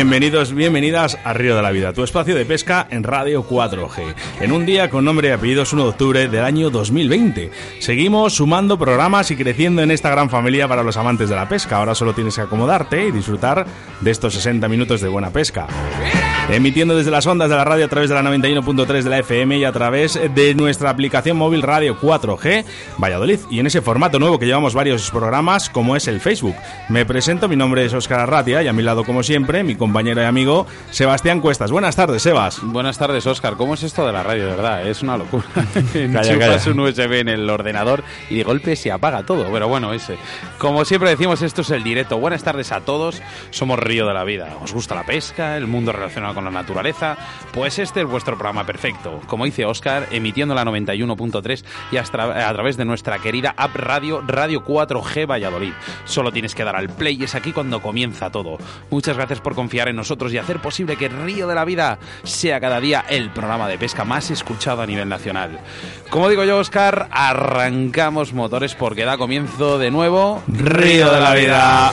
Bienvenidos, bienvenidas a Río de la Vida, tu espacio de pesca en Radio 4G. En un día con nombre y apellidos 1 de octubre del año 2020. Seguimos sumando programas y creciendo en esta gran familia para los amantes de la pesca. Ahora solo tienes que acomodarte y disfrutar de estos 60 minutos de buena pesca. Emitiendo desde las ondas de la radio a través de la 91.3 de la FM y a través de nuestra aplicación móvil Radio 4G Valladolid. Y en ese formato nuevo que llevamos varios programas, como es el Facebook. Me presento, mi nombre es Óscar Arratia y a mi lado, como siempre, mi compañero y amigo Sebastián Cuestas. Buenas tardes, Sebas. Buenas tardes, Oscar. ¿Cómo es esto de la radio, de verdad? Es una locura. Enchufas un USB en el ordenador y de golpe se apaga todo. Pero bueno, ese. Como siempre decimos, esto es el directo. Buenas tardes a todos. Somos Río de la Vida. ¿Os gusta la pesca? ¿El mundo relacionado con la naturaleza? Pues este es vuestro programa perfecto. Como dice Oscar, emitiendo la 91.3 y hasta a través de nuestra querida app radio Radio 4G Valladolid. Solo tienes que dar al play y es aquí cuando comienza todo. Muchas gracias por confiar en nosotros y hacer posible que Río de la Vida sea cada día el programa de pesca más escuchado a nivel nacional. Como digo yo, Oscar, arrancamos motores porque da comienzo de nuevo Río de la Vida.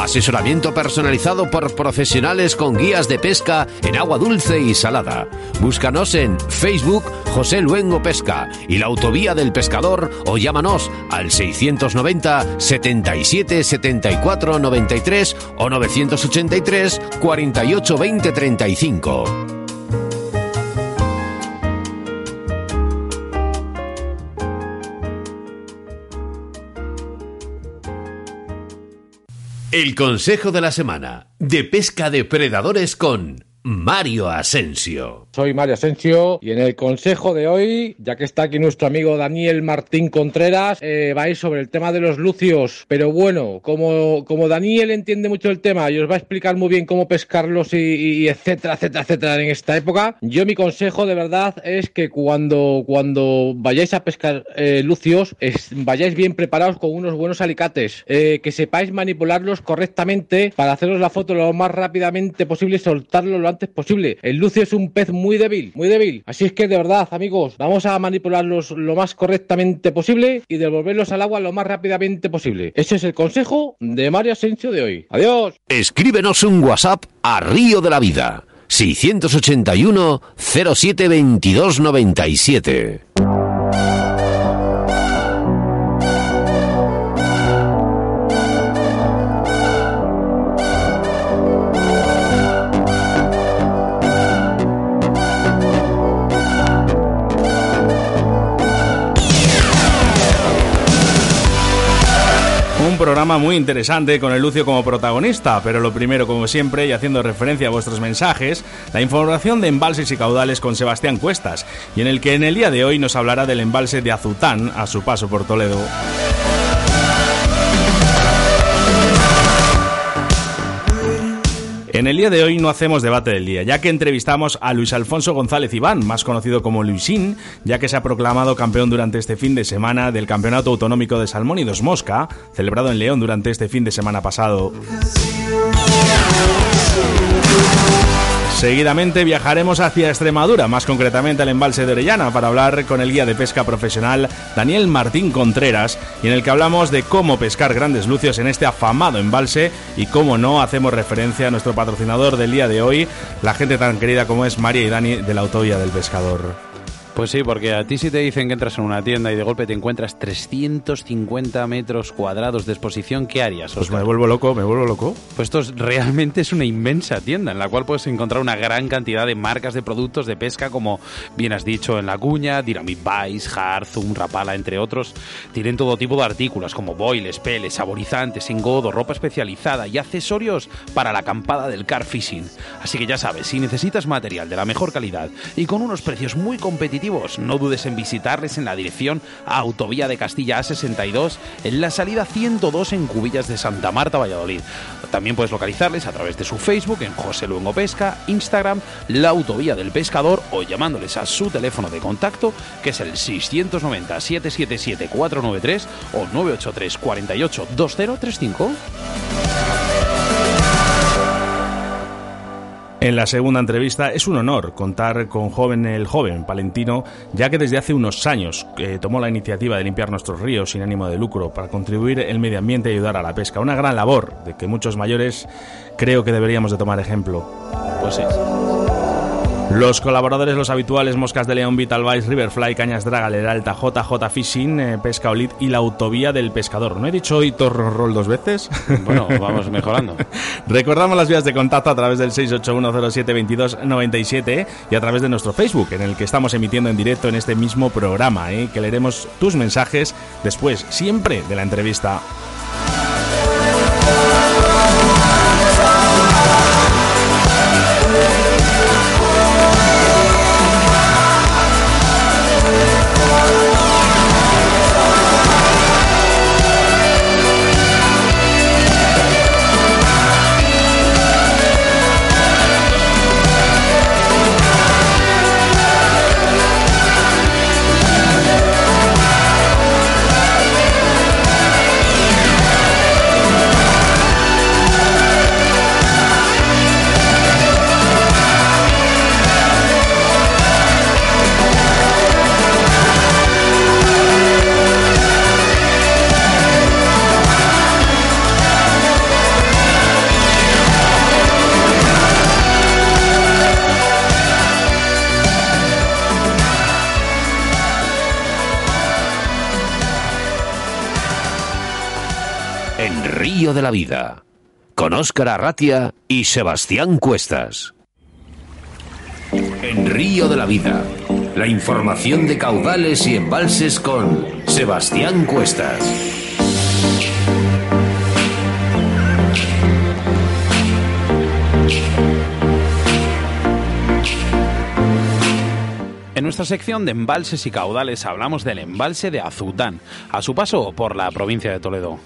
Asesoramiento personalizado por profesionales con guías de pesca en agua dulce y salada. Búscanos en Facebook José Luengo Pesca y la Autovía del Pescador o llámanos al 690 77 74 93 o 983 48 20 35. El consejo de la semana de pesca de predadores con Mario Asensio. Soy Mario Asensio y en el consejo de hoy, ya que está aquí nuestro amigo Daniel Martín Contreras, eh, va a ir sobre el tema de los lucios. Pero bueno, como, como Daniel entiende mucho el tema y os va a explicar muy bien cómo pescarlos y, etcétera, etcétera, etcétera en esta época, yo mi consejo de verdad es que cuando, cuando vayáis a pescar eh, lucios, vayáis bien preparados con unos buenos alicates, eh, que sepáis manipularlos correctamente para haceros la foto lo más rápidamente posible y soltarlo lo antes posible. El lucio es un pez muy débil, muy débil. Así es que de verdad, amigos, vamos a manipularlos lo más correctamente posible y devolverlos al agua lo más rápidamente posible. Ese es el consejo de Mario Asensio de hoy. Adiós. Escríbenos un WhatsApp a Río de la Vida 681 07 22 97. Programa muy interesante con el Lucio como protagonista, pero lo primero, como siempre, y haciendo referencia a vuestros mensajes, la información de embalses y caudales con Sebastián Cuestas, y en el que en el día de hoy nos hablará del embalse de Azután a su paso por Toledo. En el día de hoy no hacemos debate del día, ya que entrevistamos a Luis Alfonso González Iván, más conocido como Luisín, ya que se ha proclamado campeón durante este fin de semana del Campeonato Autonómico de Salmón y Dos Mosca, celebrado en León durante este fin de semana pasado. Seguidamente viajaremos hacia Extremadura, más concretamente al embalse de Orellana, para hablar con el guía de pesca profesional Daniel Martín Contreras, y en el que hablamos de cómo pescar grandes lucios en este afamado embalse y cómo no hacemos referencia a nuestro patrocinador del día de hoy, la gente tan querida como es María y Dani de la Autovía del Pescador. Pues sí, porque a ti si te dicen que entras en una tienda y de golpe te encuentras 350 metros cuadrados de exposición, ¿qué harías? Pues Óscar? me vuelvo loco, me vuelvo loco. Pues esto es- realmente es una inmensa tienda en la cual puedes encontrar una gran cantidad de marcas de productos de pesca como bien has dicho en la cuña, Dynamite Vice, Harzum, Rapala, entre otros. Tienen todo tipo de artículos como boiles, peles, saborizantes, engodo, ropa especializada y accesorios para la acampada del car fishing. Así que ya sabes, si necesitas material de la mejor calidad y con unos precios muy competitivos, no dudes en visitarles en la dirección Autovía de Castilla A62 en la salida 102 en Cubillas de Santa Marta, Valladolid. También puedes localizarles a través de su Facebook en José Luengo Pesca, Instagram, La Autovía del Pescador o llamándoles a su teléfono de contacto que es el 690 777 493 o 983 48 2035. En la segunda entrevista es un honor contar con joven el joven palentino, ya que desde hace unos años eh, tomó la iniciativa de limpiar nuestros ríos sin ánimo de lucro para contribuir el medio ambiente y ayudar a la pesca. Una gran labor de que muchos mayores creo que deberíamos de tomar ejemplo. Pues sí. Los colaboradores, los habituales, Moscas de León, Vital Vice, Riverfly, Cañas Draga, Leralta, JJ Fishing, eh, Pesca Olid y la Autovía del Pescador. ¿No he dicho hoy Torro Roll dos veces? Bueno, vamos mejorando. Recordamos las vías de contacto a través del 681072297 y a través de nuestro Facebook, en el que estamos emitiendo en directo en este mismo programa, ¿eh? que leeremos tus mensajes después, siempre de la entrevista. De la Vida, con Óscar Arratia y Sebastián Cuestas. En Río de la Vida, la información de caudales y embalses con Sebastián Cuestas. En nuestra sección de embalses y caudales hablamos del embalse de Azután, a su paso por la provincia de Toledo.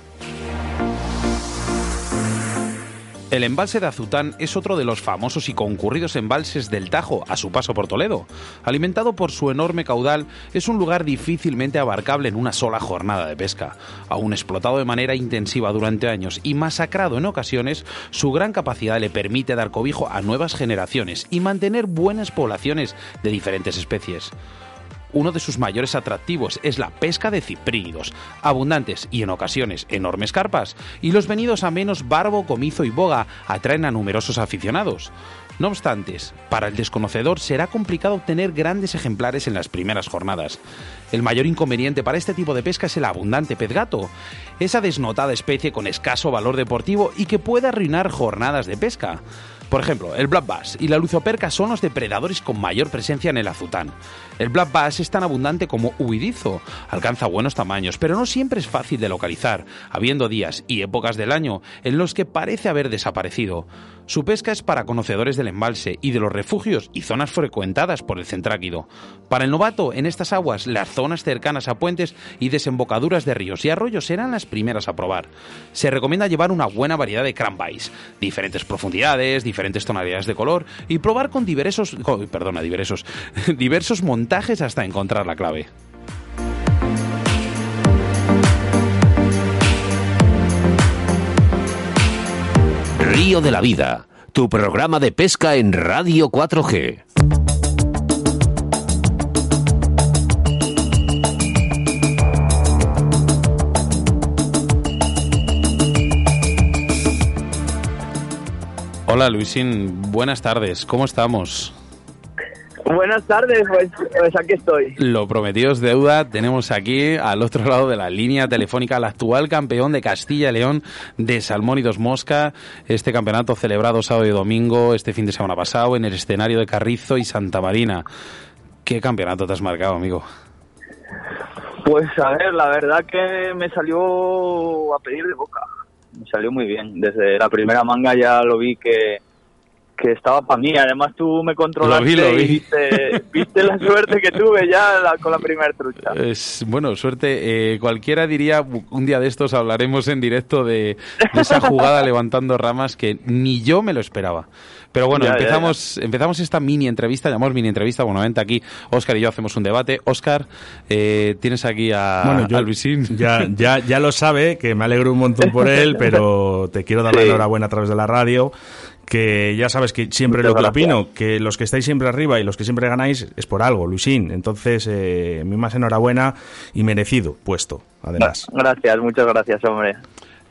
El embalse de Azután es otro de los famosos y concurridos embalses del Tajo a su paso por Toledo. Alimentado por su enorme caudal, es un lugar difícilmente abarcable en una sola jornada de pesca. Aún explotado de manera intensiva durante años y masacrado en ocasiones, su gran capacidad le permite dar cobijo a nuevas generaciones y mantener buenas poblaciones de diferentes especies. Uno de sus mayores atractivos es la pesca de ciprínidos, abundantes y en ocasiones enormes carpas, y los venidos a menos barbo, comizo y boga atraen a numerosos aficionados. No obstante, para el desconocedor será complicado obtener grandes ejemplares en las primeras jornadas. El mayor inconveniente para este tipo de pesca es el abundante pez gato, esa desnotada especie con escaso valor deportivo y que puede arruinar jornadas de pesca. Por ejemplo, el black bass y la luzoperca son los depredadores con mayor presencia en el azután. El black bass es tan abundante como huidizo, alcanza buenos tamaños, pero no siempre es fácil de localizar, habiendo días y épocas del año en los que parece haber desaparecido. Su pesca es para conocedores del embalse y de los refugios y zonas frecuentadas por el centráquido. Para el novato, en estas aguas, las zonas cercanas a puentes y desembocaduras de ríos y arroyos serán las primeras a probar. Se recomienda llevar una buena variedad de cranberries, diferentes profundidades, diferentes tonalidades de color y probar con diversos, perdona, diversos, diversos montajes hasta encontrar la clave. Río de la Vida, tu programa de pesca en Radio 4G. Hola Luisín, buenas tardes, ¿cómo estamos? Buenas tardes, pues, pues aquí estoy. Lo prometido es deuda. Tenemos aquí al otro lado de la línea telefónica al actual campeón de Castilla y León de Salmón y Dos Mosca. Este campeonato celebrado sábado y domingo, este fin de semana pasado, en el escenario de Carrizo y Santa Marina. ¿Qué campeonato te has marcado, amigo? Pues a ver, la verdad que me salió a pedir de boca. Me salió muy bien. Desde la primera manga ya lo vi que, que estaba para mí. Además tú me controlaste Lo vi, lo vi. y viste, viste la suerte que tuve ya la- con la primera trucha. Es, bueno, suerte. eh, cualquiera diría, un día de estos hablaremos en directo de, de esa jugada levantando ramas que ni yo me lo esperaba. Pero bueno, Ya, ya, empezamos, empezamos esta mini entrevista, llamamos mini entrevista, bueno, vente aquí, Óscar y yo hacemos un debate. Óscar, eh, tienes aquí a, Bueno, yo a Luisín. ya, ya, ya lo sabe, que me alegro un montón por él, pero te quiero dar la Sí. enhorabuena a través de la radio. Que ya sabes que siempre Muchas lo que gracias. opino, que los que estáis siempre arriba y los que siempre ganáis es por algo, Luisín. Entonces, eh, mi más enhorabuena y merecido puesto, además. Gracias, muchas gracias, hombre.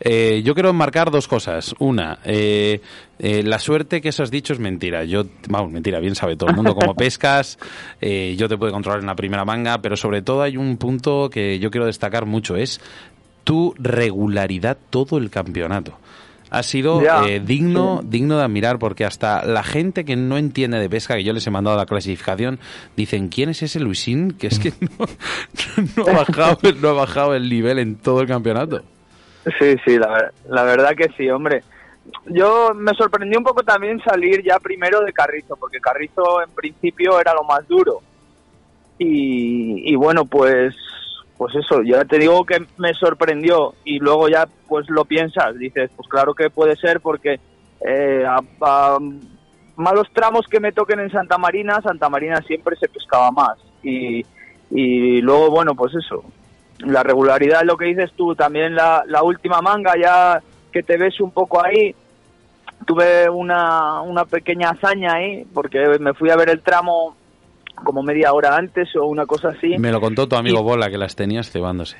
Eh, yo quiero enmarcar dos cosas. Una, eh, eh, la suerte que eso has dicho es mentira. Yo, vamos, mentira, bien sabe todo el mundo cómo pescas. eh, yo te puedo controlar en la primera manga, pero sobre todo hay un punto que yo quiero destacar mucho: es tu regularidad todo el campeonato. Ha sido eh, digno, digno de admirar porque hasta la gente que no entiende de pesca, que yo les he mandado la clasificación, dicen, ¿quién es ese Luisín? Que es que no, no ha bajado, no ha bajado el nivel en todo el campeonato. Sí, sí, la, ver- la verdad que sí, hombre. Yo me sorprendió un poco también salir ya primero de Carrizo, porque Carrizo en principio era lo más duro. Y, y bueno, pues pues eso, ya te digo que me sorprendió y luego ya pues lo piensas, dices, pues claro que puede ser porque eh, a, malos tramos que me toquen en Santa Marina, Santa Marina siempre se pescaba más. Y, luego, bueno, pues eso, la regularidad, lo que dices tú, también la, la última manga, ya que te ves un poco ahí, tuve una, una pequeña hazaña ahí, porque me fui a ver el tramo como media hora antes o una cosa así. Me lo contó tu amigo Y- Bola, que las tenías cebándose.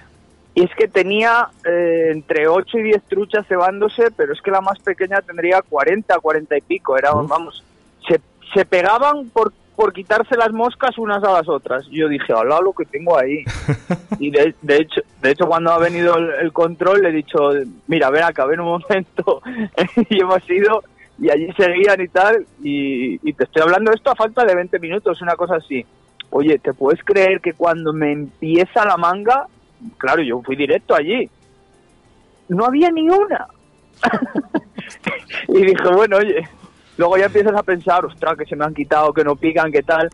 Y es que tenía eh, entre 8 y 10 truchas cebándose, pero es que la más pequeña tendría 40, 40 y pico. Era, vamos, se, se pegaban por, por quitarse las moscas unas a las otras. Yo dije, hola, lo que tengo ahí. y de, de hecho, de hecho, cuando ha venido el, el control, le he dicho, mira, ven acá, ven un momento. y hemos ido, y allí seguían y tal. Y, te estoy hablando esto a falta de 20 minutos, una cosa así. Oye, ¿te puedes creer que cuando me empieza la manga, claro, yo fui directo allí, no había ni una? y dije, bueno, oye, luego ya empiezas a pensar, ostras, que se me han quitado, que no pican, qué tal.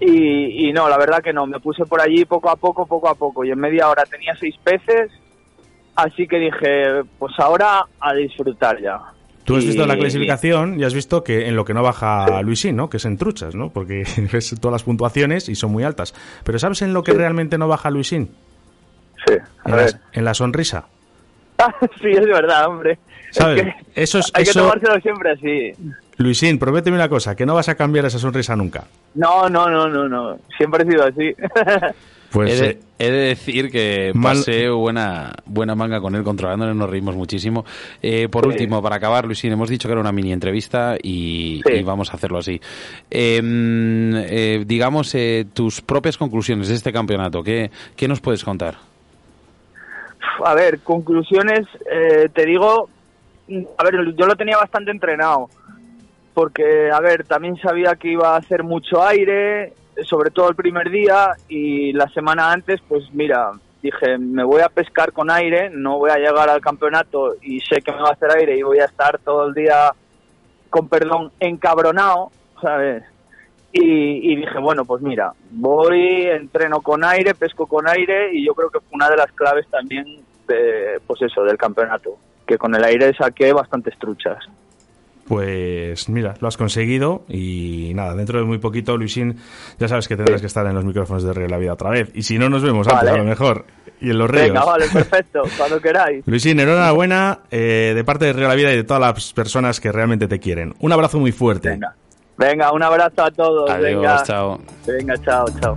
Y, y no, la verdad que no, me puse por allí poco a poco, poco a poco, y en media hora tenía seis peces, así que dije, pues ahora a disfrutar ya. Tú has visto la clasificación y has visto que en lo que no baja Luisín, ¿no? Que es en truchas, ¿no? Porque ves todas las puntuaciones y son muy altas. Pero ¿sabes en lo que realmente no baja Luisín? Sí, a En, ver. la, en la sonrisa. sí, es verdad, hombre. Es ¿Sabes? que Eso es- hay que tomárselo siempre así. Luisín, prométeme una cosa, que no vas a cambiar esa sonrisa nunca. No, no, no, no, no. Siempre he sido así. Pues he, de, eh, he de decir que mal- pasé buena, buena manga con él, controlándole, nos reímos muchísimo. Eh, por Sí. último, para acabar, Luisín, hemos dicho que era una mini entrevista y, Sí. y vamos a hacerlo así. Eh, eh, digamos, eh, tus propias conclusiones de este campeonato, ¿qué, qué nos puedes contar? A ver, conclusiones, eh, te digo, a ver, yo lo tenía bastante entrenado, porque, a ver, también sabía que iba a hacer mucho aire, sobre todo el primer día, y la semana antes, pues mira, dije, me voy a pescar con aire, no voy a llegar al campeonato y sé que me va a hacer aire y voy a estar todo el día, con perdón, encabronado, ¿sabes? Y, y dije, bueno, pues mira, voy, entreno con aire, pesco con aire y yo creo que fue una de las claves también de, pues eso, del campeonato, que con el aire saqué bastantes truchas. Pues mira, lo has conseguido y nada, dentro de muy poquito, Luisín, ya sabes que tendrás que estar en los micrófonos de Río de la Vida otra vez. Y si no, nos vemos antes, a lo mejor. Y en los ríos. Venga, vale, perfecto, cuando queráis. Luisín, enhorabuena eh, de parte de Río de la Vida y de todas las personas que realmente te quieren. Un abrazo muy fuerte. Venga. Venga, un abrazo a todos. Adiós, venga. chao. Venga, chao, chao.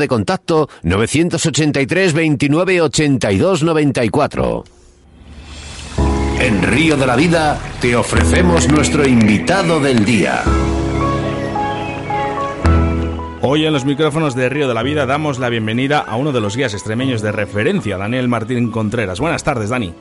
de contacto 983 29 82 94. En Río de la Vida te ofrecemos nuestro invitado del día. Hoy en los micrófonos de Río de la Vida damos la bienvenida a uno de los guías extremeños de referencia, Daniel Martín Contreras. Buenas tardes, Dani.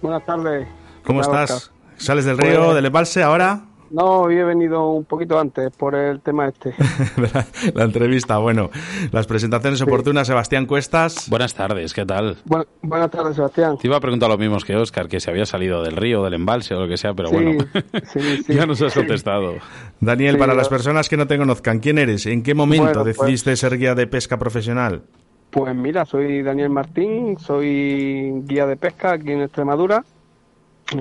Buenas tardes. ¿Cómo ¿Qué tal, estás? Oscar? ¿Sales del río, del embalse ahora? No, hoy he venido un poquito antes por el tema este. la, la entrevista, bueno, las presentaciones oportunas, Sebastián Cuestas. Buenas tardes, ¿qué tal? Bueno, buenas tardes, Sebastián. Te iba a preguntar lo mismo que Oscar, que se había salido del río, del embalse o lo que sea, pero Sí, bueno, sí, sí. ya nos has contestado. Daniel, Sí, para yo- las personas que no te conozcan, ¿quién eres? ¿En qué momento Bueno, pues- decidiste ser guía de pesca profesional? Pues mira, soy Daniel Martín, soy guía de pesca aquí en Extremadura.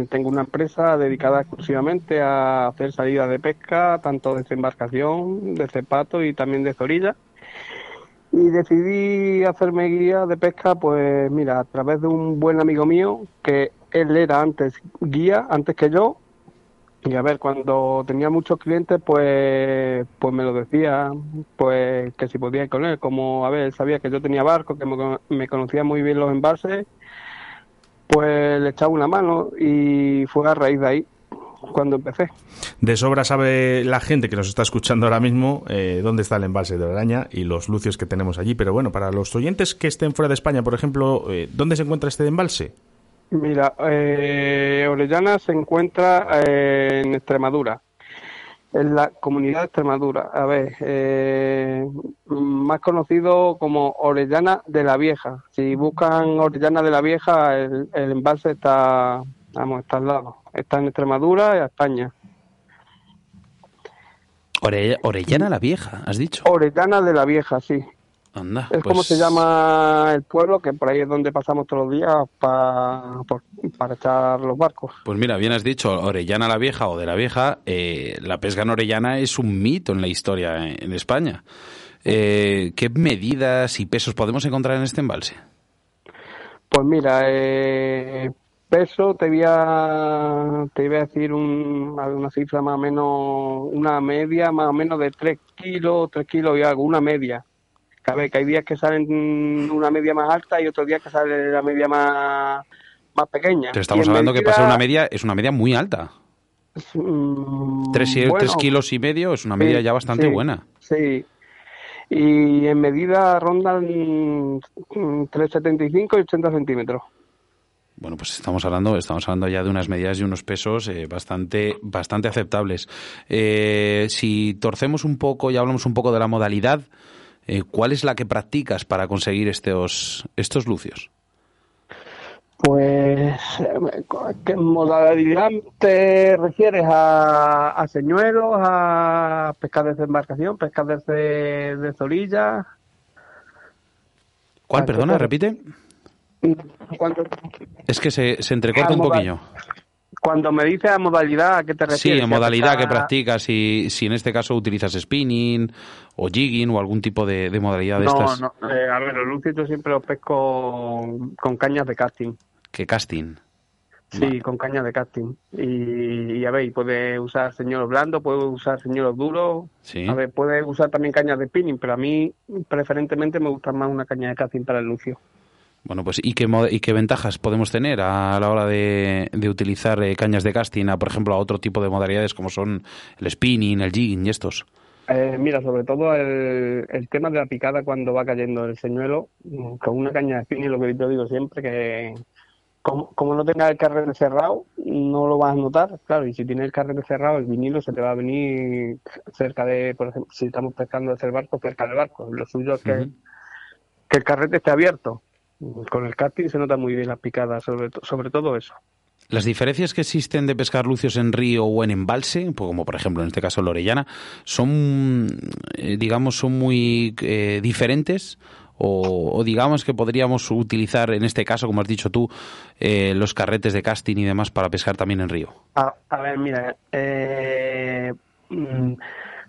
Tengo una empresa dedicada exclusivamente a hacer salidas de pesca, tanto de embarcación, de cepato y también de zorilla. Y decidí hacerme guía de pesca, pues mira, a través de un buen amigo mío, que él era antes guía, antes que yo. Y a ver, cuando tenía muchos clientes, pues, pues me lo decía, pues que si podía ir con él. Como, a ver, él sabía que yo tenía barco, que me, me conocía muy bien los embalses, pues le echaba una mano y fue a raíz de ahí cuando empecé. De sobra sabe la gente que nos está escuchando ahora mismo eh, dónde está el embalse de Araña y los lucios que tenemos allí. Pero bueno, para los oyentes que estén fuera de España, por ejemplo, eh, ¿dónde se encuentra este embalse? Mira, eh, Orellana se encuentra en Extremadura, en la comunidad de Extremadura. A ver, eh, más conocido como Orellana de la Vieja. Si buscan Orellana de la Vieja, el, el embalse está, vamos, está al lado. Está en Extremadura y a España. Ore- Orellana la Vieja, has dicho. Orellana de la Vieja, sí. Anda, Es como pues- se llama el pueblo, que por ahí es donde pasamos todos los días pa- por- para echar los barcos. Pues mira, bien has dicho, Orellana la Vieja o de la Vieja, eh, la pesca en Orellana es un mito en la historia en, en España. Eh, ¿Qué medidas y pesos podemos encontrar en este embalse? Pues mira, eh, peso te voy a, te voy a decir un, una cifra más o menos, una media más o menos de 3 kilos, 3 kilos y algo, una media. Cabe que hay días que salen una media más alta y otros días que sale la media más, más pequeña. Pero estamos hablando que pasar una media, es una media muy alta. mm, Tres, y- bueno, tres kilos y medio es una media sí, ya bastante sí, buena. Sí. Y en medida rondan mm, 3,75 y 80 centímetros. Bueno, pues estamos hablando, estamos hablando ya de unas medidas y unos pesos eh, bastante, bastante aceptables. Eh, si torcemos un poco y hablamos un poco de la modalidad, eh, ¿cuál es la que practicas para conseguir estos, estos lucios? Pues, ¿qué modalidad te refieres? ¿A, a señuelos, a pescadores de embarcación, pescadores de, de zorilla? ¿Cuál, perdona, ¿qué te- repite? Es que se, se entrecorta un poquillo. Cuando me dices a modalidad, ¿a qué te Sí, refieres? ¿Si a modalidad que practicas, si, si en este caso utilizas spinning o jigging o algún tipo de, de modalidad de No, estas. no, eh, a ver, los lucios yo siempre los pesco con, cañas de casting. Que casting. Sí, con caña de casting. Y, y, a ver, puede usar señuelos blandos, puede usar señuelos duros. Sí. A ver, puede usar también cañas de spinning, pero a mí preferentemente me gusta más una caña de casting para el lucio. Bueno, pues ¿y qué, y qué ventajas podemos tener a la hora de, de utilizar eh, cañas de casting, a, por ejemplo, a otro tipo de modalidades como son el spinning, el jigging y estos? Eh, mira, sobre todo el, el tema de la picada cuando va cayendo el señuelo, mm, con una caña de spinning, lo que yo digo siempre, que como, como no tenga el carrete cerrado, no lo vas a notar, claro, y si tienes el carrete cerrado, el vinilo se te va a venir cerca de, por ejemplo, si estamos pescando desde el barco, cerca del barco. Lo suyo es que, que el carrete esté abierto. Con el casting se nota muy bien las picadas, sobre, to- sobre todo eso. Las diferencias que existen de pescar lucios en río o en embalse, pues como por ejemplo en este caso en la Orellana, son, eh, digamos, son muy eh, diferentes o, o digamos que podríamos utilizar en este caso, como has dicho tú, eh, los carretes de casting y demás para pescar también en río. A, a ver, mira, eh, mm,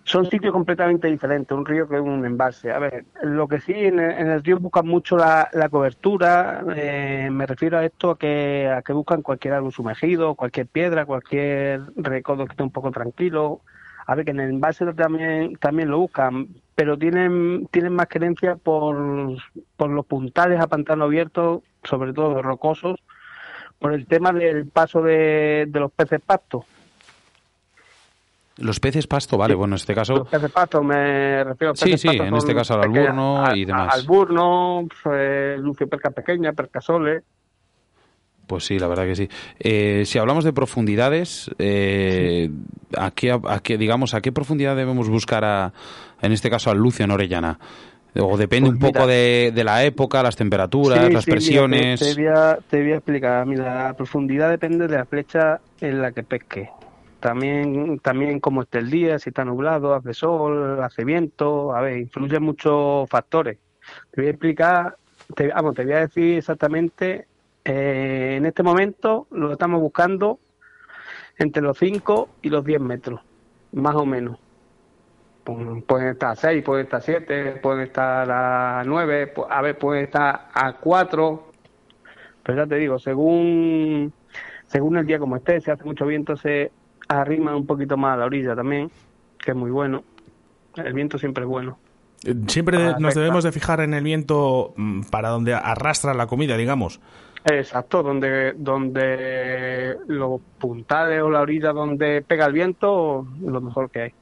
son sitios completamente diferentes, un río que un embalse. A ver, lo que sí, en el, en el río buscan mucho la, la cobertura, eh, me refiero a esto, a que, a que buscan cualquier árbol sumergido, cualquier piedra, cualquier recodo que esté un poco tranquilo. A ver, que en el embalse también, también lo buscan, pero tienen, tienen más creencia por, por los puntales a pantano abierto, sobre todo rocosos, por el tema del paso de, de los peces pasto. Los peces pasto, vale, bueno, en este caso Los peces pasto, me refiero a Sí, peces sí, pasto en este caso al alburno y demás. Alburno, eh, lucio perca pequeña, percasoles. Pues sí, la verdad que sí. Eh, si hablamos de profundidades, eh, ¿a, qué, a qué, digamos, ¿a qué profundidad debemos buscar, a, en este caso, al lucio en Orellana? O depende Pues un poco de, de la época, las temperaturas, Sí, las sí, mira, presiones. te, te voy a, te voy a explicar. Mira, la profundidad depende de la flecha en la que pesque. También, también cómo esté el día, si está nublado, hace sol, hace viento. A ver, influyen muchos factores. Te voy a explicar, te, vamos, te voy a decir exactamente. eh, en este momento lo estamos buscando entre los 5 y los 10 metros, más o menos. Pu- Pueden estar a 6, pueden estar a 7, pueden estar a 9, pu- a ver, pueden estar a 4. Pero ya te digo, según, según el día como esté, si hace mucho viento, se arrima un poquito más a la orilla también, que es muy bueno. El viento siempre es bueno. Eh, Siempre Ah, nos debemos de fijar en el viento mm, para donde arrastra la comida, digamos. Exacto, donde, donde los puntales o la orilla donde pega el viento, lo mejor que hay.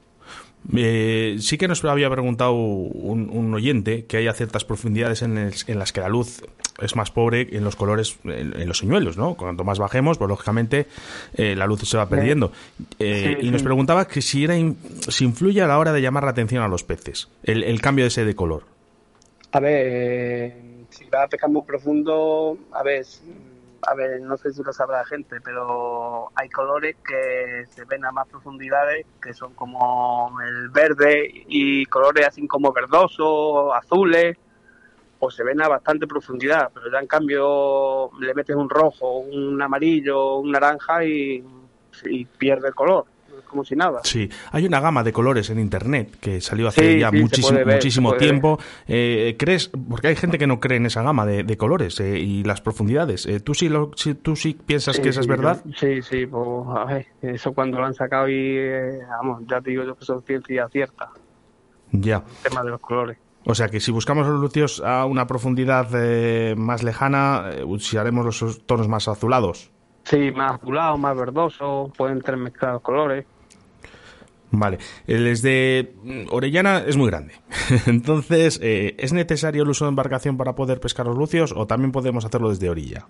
Eh, sí que nos había preguntado un, un oyente que haya ciertas profundidades en, el- en las que la luz es más pobre en los colores, en, en los señuelos, ¿no? Cuanto más bajemos, pues lógicamente eh, la luz se va perdiendo. Eh, Sí, y nos preguntaba que si era in- si influye a la hora de llamar la atención a los peces, el, el cambio ese de color. A ver, eh, si vas a pescar muy profundo, a ver, a ver, no sé si lo sabrá la gente, pero hay colores que se ven a más profundidades, que son como el verde y colores así como verdosos, azules, o se ven a bastante profundidad, pero ya en cambio le metes un rojo, un amarillo, un naranja y, y pierde el color, como si nada. Sí, hay una gama de colores en internet que salió hace Sí, ya sí, muchísimo, ver, tiempo. Eh, ¿Crees? Porque hay gente que no cree en esa gama de, de colores eh, y las profundidades. Eh, ¿Tú sí lo, sí- tú sí piensas que esa es verdad? yo- Sí, sí, pues a ver, eso cuando lo han sacado y, vamos, ya te digo yo que son ciencia cierta, Ya. el tema de los colores. O sea que si buscamos los lucios a una profundidad eh, más lejana, eh, usaremos los tonos más azulados. Sí, más azulado, más verdoso, pueden tener mezclados colores. Vale. El desde Orellana es muy grande. Entonces, eh, ¿es necesario el uso de embarcación para poder pescar los lucios o también podemos hacerlo desde orilla?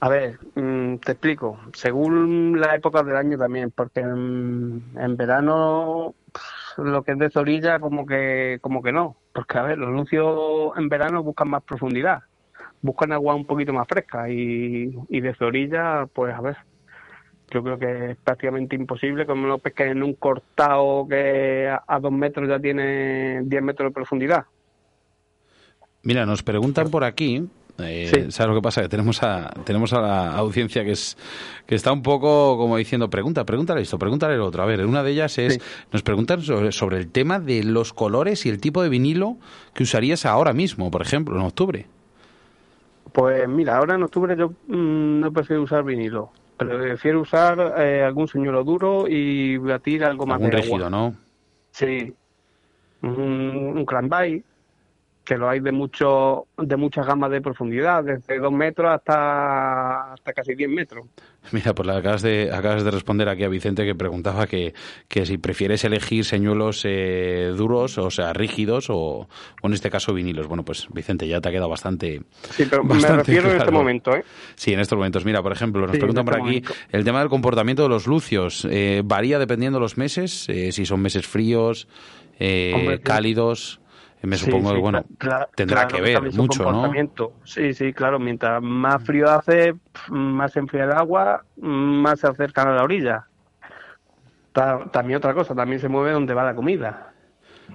A ver, mm, te explico. Según la época del año también, porque en, en verano lo que es de orilla como que como que no, porque a ver, los lucios en verano buscan más profundidad, buscan agua un poquito más fresca y, y desde orilla, pues a ver, yo creo que es prácticamente imposible como no pesques en un cortado que a, a dos metros ya tiene 10 metros de profundidad. Mira, nos preguntan por aquí. eh, Sí. ¿Sabes lo que pasa? Que tenemos a, tenemos a la audiencia que es que está un poco como diciendo, pregunta, pregúntale esto, pregúntale lo otro. A ver, una de ellas es, Sí. nos preguntan sobre, sobre el tema de los colores y el tipo de vinilo que usarías ahora mismo, por ejemplo, en octubre. Pues mira, ahora en octubre yo mm, no prefiero usar vinilo. Prefiero usar eh, algún señuelo duro y batir algo más de rígido, agua. ¿no? Sí. Un, un que lo hay de mucho, de muchas gamas de profundidad, desde 2 metros hasta, hasta casi 10 metros. Mira, pues acabas de, acabas de responder aquí a Vicente que preguntaba que, que si prefieres elegir señuelos eh, duros, o sea, rígidos, o, o en este caso vinilos. Bueno, pues Vicente, ya te ha quedado bastante. Sí, pero me refiero en este momento, ¿eh? Sí, en estos momentos. Mira, por ejemplo, nos Sí, preguntan en por este aquí momento. el tema del comportamiento de los lucios. eh, ¿Varía dependiendo de los meses? Eh, si son meses fríos, eh, Hombre, cálidos. Me supongo sí, que, bueno, tendrá claro, que ver mucho, ¿no? Sí, sí, claro. Mientras más frío hace, más se enfría el agua, más se acercan a la orilla. Ta- También otra cosa, también se mueve donde va la comida.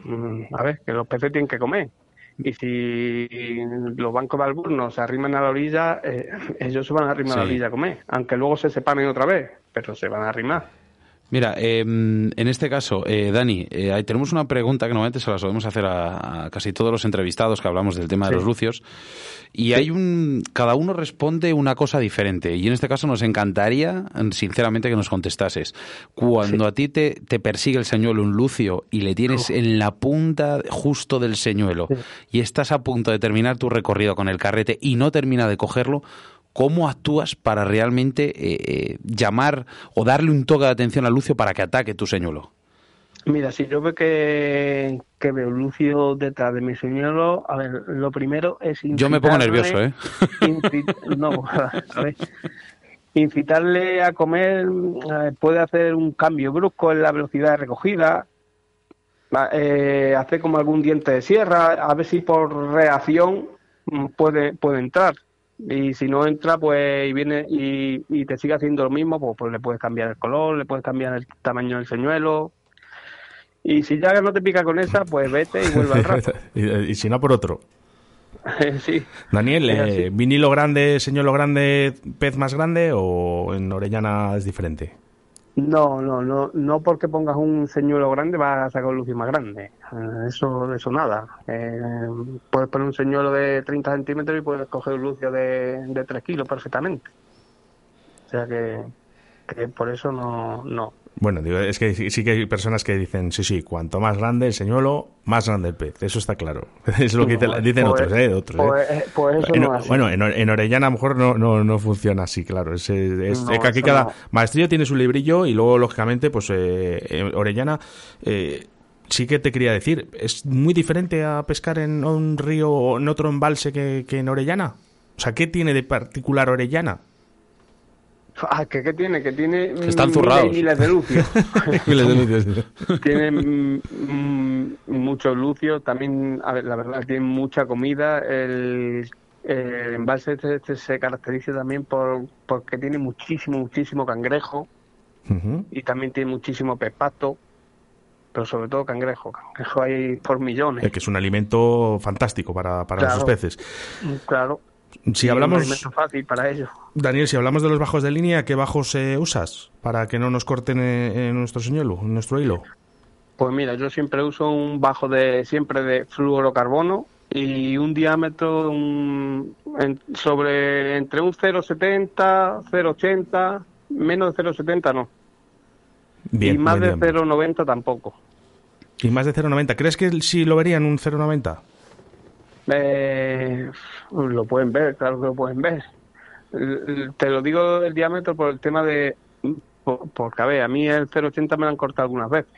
Mm, A ver, que los peces tienen que comer. Y si los bancos de alburno se arriman a la orilla, eh, ellos se van a arrimar a la orilla a comer. Aunque luego se separen otra vez, pero se van a arrimar. Mira, eh, en este caso, eh, Dani, eh, tenemos una pregunta que normalmente se la solemos hacer a, a casi todos los entrevistados que hablamos del tema de los lucios. Y hay un. Cada uno responde una cosa diferente. Y en este caso nos encantaría, sinceramente, que nos contestases. Cuando a ti te, te persigue el señuelo un lucio y le tienes en la punta justo del señuelo y estás a punto de terminar tu recorrido con el carrete y no termina de cogerlo, ¿cómo actúas para realmente eh, eh, llamar o darle un toque de atención al lucio para que ataque tu señuelo? Mira, si yo veo que, que veo lucio detrás de mi señuelo, a ver, lo primero es Yo me pongo nervioso, ¿eh? no, a ver. Incitarle a comer eh, puede hacer un cambio brusco en la velocidad de recogida, eh, hacer como algún diente de sierra, a ver si por reacción mm, puede, puede entrar. Y si no entra, pues y viene y, y te sigue haciendo lo mismo, pues, pues le puedes cambiar el color, le puedes cambiar el tamaño del señuelo. Y si ya no te pica con esa, pues vete y vuelve al rato. y, y si no, por otro. sí. Daniel, eh. ¿vinilo grande, señuelo grande, pez más grande o en Orellana es diferente? No, no, no, no porque pongas un señuelo grande vas a sacar un lucio más grande. Eh, Eso, eso nada. Eh, puedes poner un señuelo de 30 centímetros y puedes coger un lucio de, de 3 kilos perfectamente. O sea que, que por eso no, no. Bueno, digo, es que sí, que hay personas que dicen, sí, sí, cuanto más grande el señuelo, más grande el pez. Eso está claro. es lo que Pues- dicen pues- otros, ¿eh? Otros, ¿eh? Pues, eh, pues eso En- no es así. bueno, en, en Orellana a lo mejor no, no, no funciona así, claro. Es, es- No, es que aquí cada maestrillo tiene su librillo y luego, lógicamente, pues eh, en Orellana eh, sí que te quería decir, ¿es muy diferente a pescar en un río o en otro embalse que, que en Orellana? O sea, ¿qué tiene de particular Orellana? Ah, ¿que ¿qué tiene? Que tiene Que están miles y zurrados. miles de lucios. Miles de lucios. tiene mm, mm, muchos lucios, también, a ver, la verdad, tiene mucha comida. El, el embalse este, este se caracteriza también por porque tiene muchísimo, muchísimo cangrejo y también tiene muchísimo pez pato, pero sobre todo cangrejo. Cangrejo hay por millones, que es un alimento fantástico para, para Claro. esos peces. claro. Si hablamos, fácil para ellos. Daniel, si hablamos de los bajos de línea, ¿qué bajos eh, usas para que no nos corten en, en nuestro señuelo, en nuestro hilo? Pues mira, yo siempre uso un bajo de siempre de fluorocarbono y un diámetro un- en- sobre entre un 0,70, 0,80, menos de 0,70 no. Bien, y más de diámetro. 0,90 tampoco. Y más de 0,90. ¿Crees que sí lo verían un 0,90? Eh, lo pueden ver, claro que lo pueden ver. Te lo digo el diámetro por el tema de... por- Porque, a ver, a mí el 0,80 me lo han cortado algunas veces.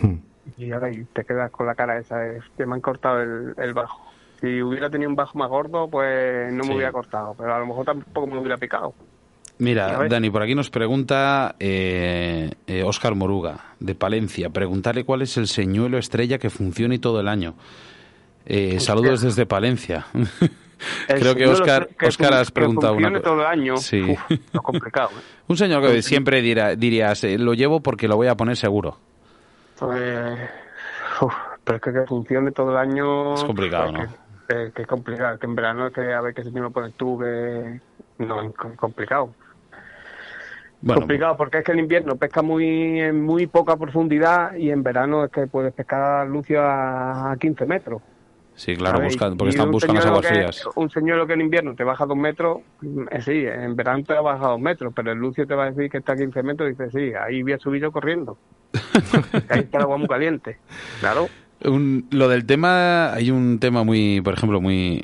Hmm. Y ahora y te quedas con la cara esa, es que me han cortado el, el bajo. Si hubiera tenido un bajo más gordo, pues no Sí. me hubiera cortado, pero a lo mejor tampoco me hubiera picado. Mira. Dani, por aquí nos pregunta eh, eh, Óscar Moruga, de Palencia. Preguntarle cuál es el señuelo estrella que funcione todo el año. Eh, saludos desde Palencia. Creo que Óscar, que Óscar fun- has preguntado que una todo el año, Sí. uf, complicado. ¿eh? Un señor que siempre dirá, dirías, eh, lo llevo porque lo voy a poner seguro. Pues, uf, pero es que que funcione todo el año... Es complicado, pues, ¿no? Que, que es complicado, que en verano es que a ver qué señuelo pones tú, que... No, es com- complicado. Bueno, complicado porque es que en invierno pesca muy en muy poca profundidad y en verano es que puedes pescar lucio a, a 15 metros. Sí, claro, buscan, porque están buscando las aguas que- frías. Un señuelo que en invierno te baja dos metros, eh, sí, en verano te baja dos metros, pero el Lucio te va a decir que está a 15 metros y dice, sí, ahí voy a subir yo corriendo. ahí está el agua muy caliente. Claro. Un- lo del tema, hay un tema muy, por ejemplo, muy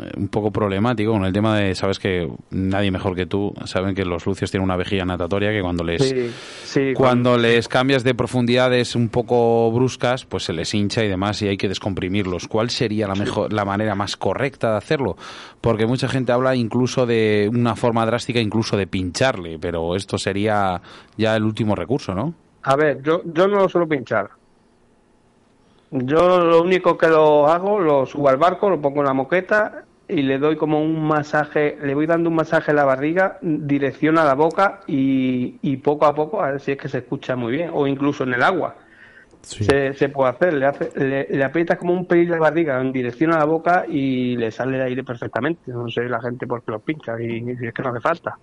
eh, un poco problemático con el tema de, sabes que nadie mejor que tú saben que los lucios tienen una vejiga natatoria que cuando les Sí, sí. cuando les cambias de profundidades un poco bruscas, pues se les hincha y demás y hay que descomprimirlos. ¿Cuál sería la mejor la manera más correcta de hacerlo? Porque mucha gente habla incluso de una forma drástica incluso de pincharle, pero esto sería ya el último recurso, ¿no? A ver, yo, yo no lo suelo pinchar. Yo lo único que lo hago, lo subo al barco, lo pongo en la moqueta y le doy como un masaje, le voy dando un masaje en la barriga, dirección a la boca y, y poco a poco, a ver si es que se escucha muy bien, o incluso en el agua. Sí. Se, se puede hacer, le, hace, le, le aprietas como un pelín la barriga en dirección a la boca y le sale el aire perfectamente. No sé la gente por qué lo pincha y, y es que no hace falta.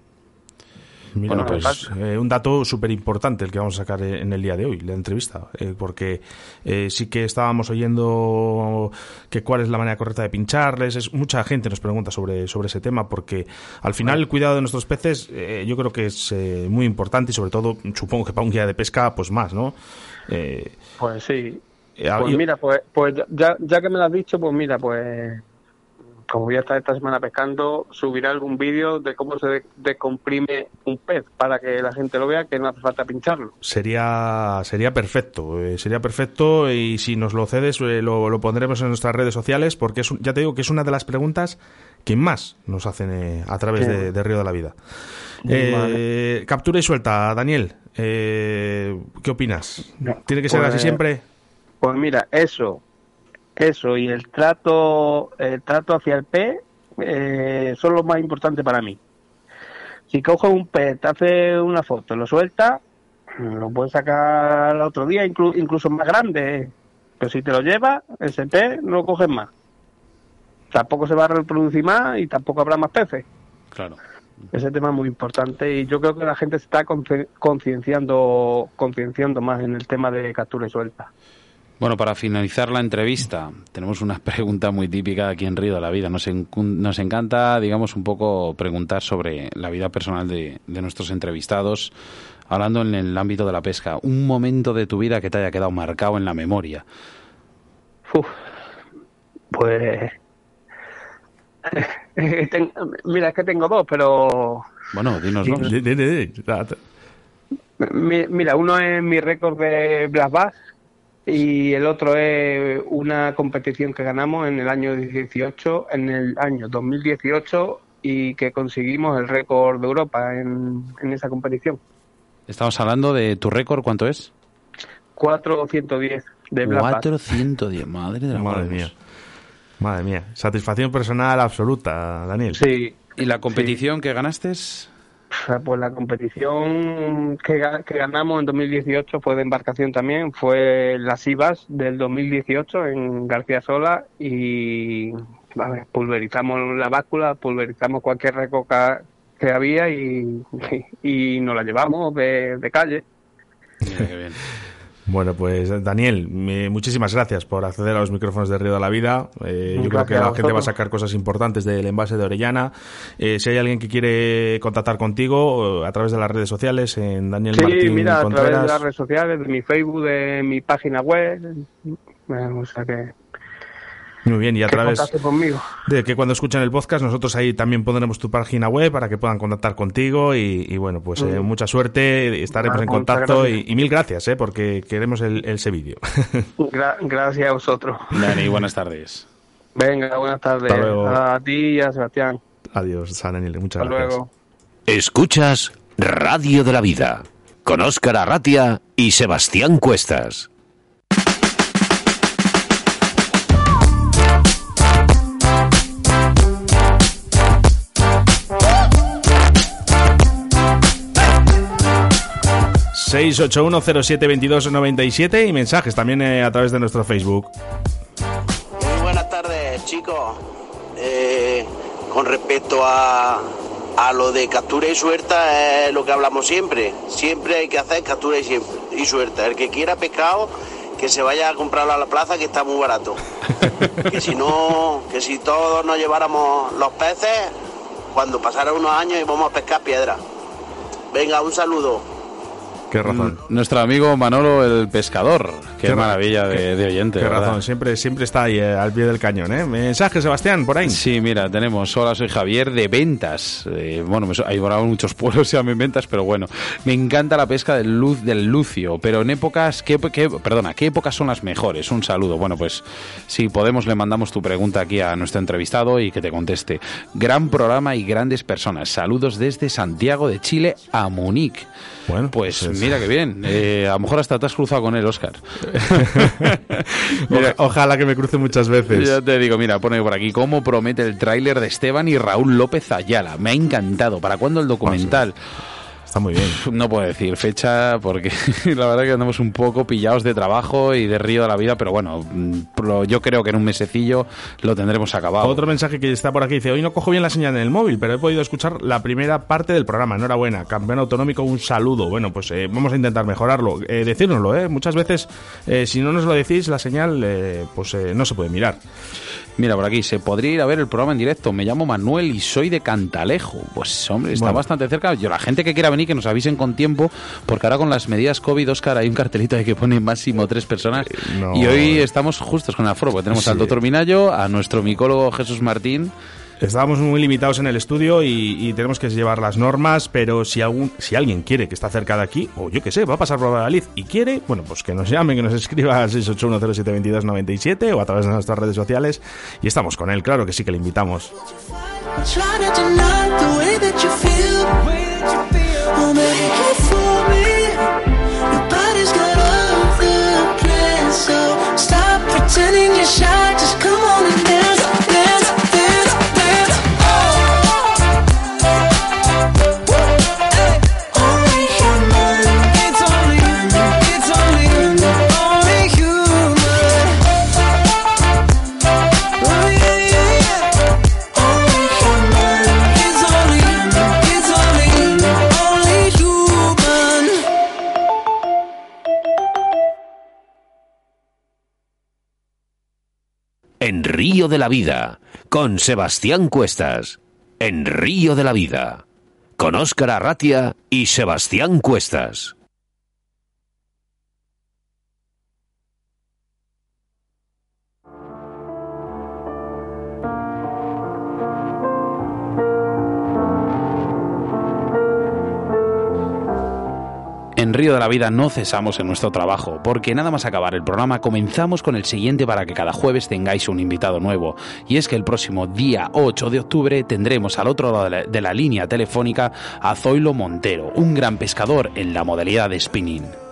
Mira, Bueno, pues eh, un dato súper importante el que vamos a sacar en el día de hoy, la entrevista, eh, porque eh, sí que estábamos oyendo que cuál es la manera correcta de pincharles. Es, mucha gente nos pregunta sobre, sobre ese tema, porque al final el cuidado de nuestros peces eh, yo creo que es muy importante y sobre todo supongo que para un guía de pesca pues más, ¿no? Eh, Pues sí. ah, Pues mira, pues, pues ya, ya que me lo has dicho, pues mira, pues como voy a estar esta semana pescando, subiré algún vídeo de cómo se de- descomprime un pez para que la gente lo vea, que no hace falta pincharlo. Sería, sería perfecto, eh, sería perfecto y si nos lo cedes eh, lo, lo pondremos en nuestras redes sociales porque es, un- ya te digo que es una de las preguntas que más nos hacen eh, a través Sí. de, de Río de la Vida. Eh, Captura y suelta, Daniel, eh, ¿qué opinas? ¿Tiene que ser Pues- así siempre? Pues mira, eso, eso y el trato, el trato hacia el pez eh, son lo más importante para mí. Si coges un pez, te hace una foto, lo suelta, lo puedes sacar al otro día, inclu- incluso más grande. Pero si te lo llevas, ese pez no lo coges más. Tampoco se va a reproducir más y tampoco habrá más peces. Claro. Ese tema es muy importante y yo creo que la gente se está conci- concienciando concienciando más en el tema de captura y suelta. Bueno, para finalizar la entrevista, tenemos una pregunta muy típica aquí en Río de la Vida. Nos, encun- nos encanta, digamos, un poco preguntar sobre la vida personal de, de nuestros entrevistados, hablando en el ámbito de la pesca. Un momento de tu vida que te haya quedado marcado en la memoria. Uf, pues. mira, es que tengo dos, pero. Bueno, dínoslo. Di- di- di- di. Te- mi- Mira, uno es mi récord de Black Bass y el otro es una competición que ganamos en el año 18, en el año 2018 y que conseguimos el récord de Europa en, en esa competición. Estamos hablando de tu récord, ¿cuánto es? 410 de Black Bass. 410, madre de la Madre madre. mía. Madre mía. Satisfacción personal absoluta, Daniel. Sí, ¿Y la competición que ganaste? es? Pues la competición que, ga- que ganamos en 2018 fue de embarcación también, fue las IVAS del 2018 en García Sola y a ver, pulverizamos la báscula, pulverizamos cualquier recoca que había y, y nos la llevamos de, de calle. Mira qué bien. Bueno, pues Daniel, muchísimas gracias por acceder a los micrófonos de Río de la Vida. Eh, yo creo que la gente va a sacar cosas importantes del envase de Orellana. Eh, si hay alguien que quiere contactar contigo eh, a través de las redes sociales, en Daniel Sí, Martín mira, a través de las redes sociales, de mi Facebook, de mi página web, eh, o sea que, Muy bien, y a que través conmigo. de que cuando escuchen el podcast, nosotros ahí también pondremos tu página web para que puedan contactar contigo. Y, y bueno, pues eh, mucha suerte, estaremos Vale, en contacto. gracias. Y, y mil gracias, eh, porque queremos el, ese vídeo. Gra- gracias a vosotros. Dani, buenas tardes. Venga, buenas tardes. Hasta luego. A ti y a Sebastián. Adiós, San Daniel, muchas Hasta gracias. luego. Escuchas Radio de la Vida con Óscar Arratia y Sebastián Cuestas. Siete y mensajes también eh, a través de nuestro Facebook. Muy buenas tardes, chicos. Eh, con respecto a, a lo de captura y suelta, es lo que hablamos siempre. Siempre hay que hacer captura y, siempre, y suelta. El que quiera pescado, que se vaya a comprarlo a la plaza que está muy barato. que si no, que si todos nos lleváramos los peces, cuando pasaran unos años íbamos a pescar piedra. Venga, un saludo. Qué razón. Nuestro amigo Manolo el pescador. Qué, Qué ra- maravilla de, qué- de oyente. Qué ¿verdad? razón, siempre, siempre está ahí eh, al pie del cañón, ¿eh? Mensaje, Sebastián, por ahí. Sí, mira, tenemos. Hola, soy Javier de Ventas. Eh, bueno, me, hay ahora muchos pueblos se llaman Ventas, pero bueno. Me encanta la pesca del, luz, del lucio, pero en épocas. ¿qué, qué- perdona, ¿qué épocas son las mejores? Un saludo. Bueno, pues si podemos, le mandamos tu pregunta aquí a nuestro entrevistado y que te conteste. Gran programa y grandes personas. Saludos desde Santiago de Chile a Múnich. Bueno, Pues pues es- mira que bien. Eh, a lo mejor hasta te has cruzado con él, Oscar. Oja- ojalá que me cruce muchas veces. Ya te digo, mira, pone por aquí cómo promete el tráiler de Esteban y Raúl López Ayala. Me ha encantado. ¿Para cuándo el documental? Está muy bien. No puedo decir fecha porque la verdad que andamos un poco pillados de trabajo y de río de la vida, pero bueno, mm, yo creo que en un mesecillo lo tendremos acabado. Otro mensaje que está por aquí dice, hoy no cojo bien la señal en el móvil, pero he podido escuchar la primera parte del programa. Enhorabuena, campeón autonómico, un saludo. Bueno, pues eh, vamos a intentar mejorarlo. Eh, decírnoslo, ¿eh? Muchas veces, eh, si no nos lo decís, la señal, eh, pues eh, no se puede mirar. Mira, por aquí, se podría ir a ver el programa en directo. Me llamo Manuel y soy de Cantalejo. Pues hombre, está Bueno. bastante cerca. Yo, la gente que quiera venir, que nos avisen con tiempo, porque ahora con las medidas COVID, Oscar, hay un cartelito de que pone máximo tres personas. no. Y hoy estamos justos con el aforo, porque tenemos al doctor Minayo, a nuestro micólogo Jesús Martín. Estábamos muy limitados en el estudio y, y tenemos que llevar las normas, pero si algún, si alguien quiere que está cerca de aquí, o yo que sé, va a pasar por Valladolid y quiere, bueno, pues que nos llame, que nos escriba al 681072297 o a través de nuestras redes sociales y estamos con él, claro que sí que le invitamos. Pretending you're shy. Just come on and dance, dance, Río de la Vida, con Sebastián Cuestas. En Río de la Vida, con Óscar Arratia y Sebastián Cuestas. En Río de la Vida no cesamos en nuestro trabajo, porque nada más acabar el programa comenzamos con el siguiente para que cada jueves tengáis un invitado nuevo. Y es que el próximo día 8 de octubre tendremos al otro lado de la, de la línea telefónica a Zoilo Montero, un gran pescador en la modalidad de spinning.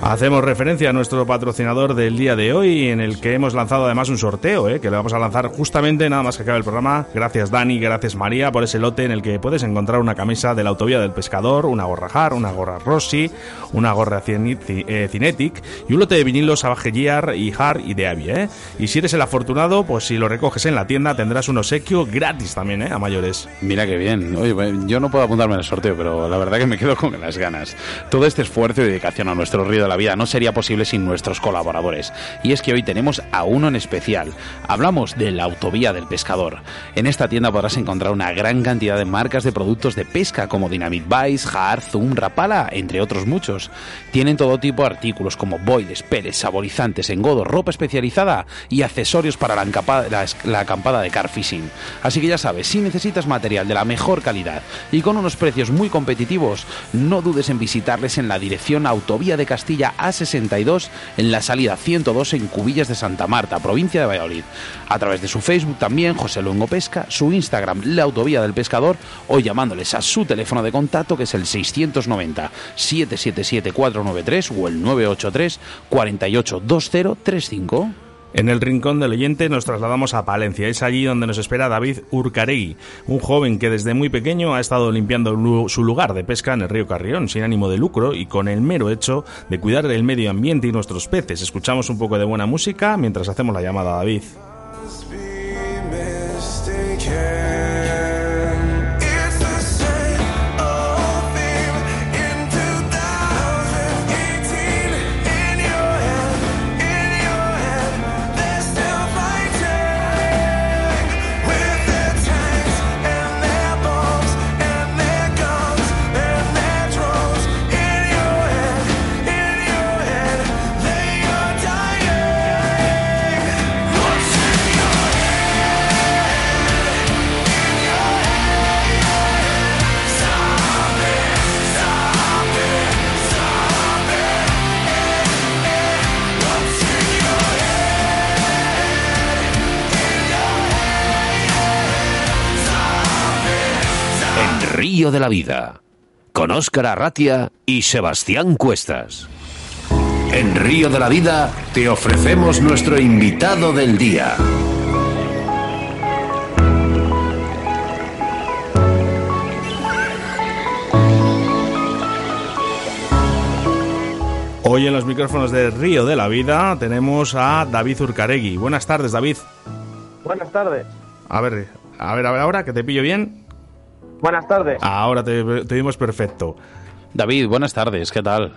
Hacemos referencia a nuestro patrocinador del día de hoy, en el que hemos lanzado además un sorteo, ¿eh? que le vamos a lanzar justamente nada más que acabe el programa. Gracias Dani, gracias María por ese lote en el que puedes encontrar una camisa de la autovía del pescador, una gorra Har, una gorra Rossi, una gorra eh, Cinetic y un lote de vinilos Gear y Har y de Avi. ¿eh? Y si eres el afortunado, pues si lo recoges en la tienda tendrás un obsequio gratis también ¿eh? a mayores. Mira qué bien. Yo no puedo apuntarme el sorteo, pero la verdad que me quedo con las ganas. Todo este esfuerzo y dedicación a nuestro río la vida no sería posible sin nuestros colaboradores. Y es que hoy tenemos a uno en especial. Hablamos de la autovía del pescador. En esta tienda podrás encontrar una gran cantidad de marcas de productos de pesca como Dynamite Vice, Jar, Zoom, Rapala, entre otros muchos. Tienen todo tipo de artículos como boiles, peles, saborizantes, engodos, ropa especializada y accesorios para la, la la acampada de car fishing. Así que ya sabes, si necesitas material de la mejor calidad y con unos precios muy competitivos, no dudes en visitarles en la dirección Autovía de Castilla A62 en la salida 102 en Cubillas de Santa Marta, provincia de Valladolid. A través de su Facebook también, José Luengo Pesca, su Instagram, La Autovía del Pescador, o llamándoles a su teléfono de contacto que es el 690 777 493 o el 983 48 2035. En el rincón del oyente nos trasladamos a Palencia. Es allí donde nos espera David Urcaregui, un joven que desde muy pequeño ha estado limpiando su lugar de pesca en el río Carrión, sin ánimo de lucro y con el mero hecho de cuidar el medio ambiente y nuestros peces. Escuchamos un poco de buena música mientras hacemos la llamada a David. Río de la Vida, con Óscar Arratia y Sebastián Cuestas. En Río de la Vida te ofrecemos nuestro invitado del día. Hoy en los micrófonos de Río de la Vida tenemos a David Urcaregui. Buenas tardes, David. Buenas tardes. A ver, a ver, a ver ahora, que te pillo bien. Buenas tardes. Ahora te, te vimos perfecto. David, buenas tardes, ¿qué tal?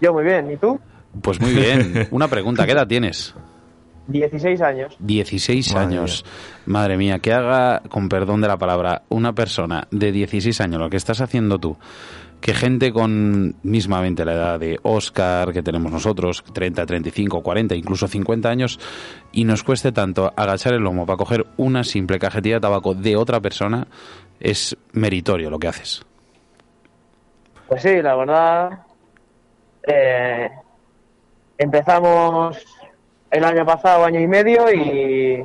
Yo muy bien. ¿Y tú? Pues muy bien. Una pregunta, ¿qué edad tienes? 16 años. 16 Madre años. Madre mía, que haga, con perdón de la palabra, una persona de 16 años, lo que estás haciendo tú, que gente con mismamente la edad de Oscar, que tenemos nosotros, 30, 35, 40, incluso 50 años, y nos cueste tanto agachar el lomo para coger una simple cajetilla de tabaco de otra persona, es meritorio lo que haces. Pues sí, la verdad. eh, empezamos el año pasado, año y medio, y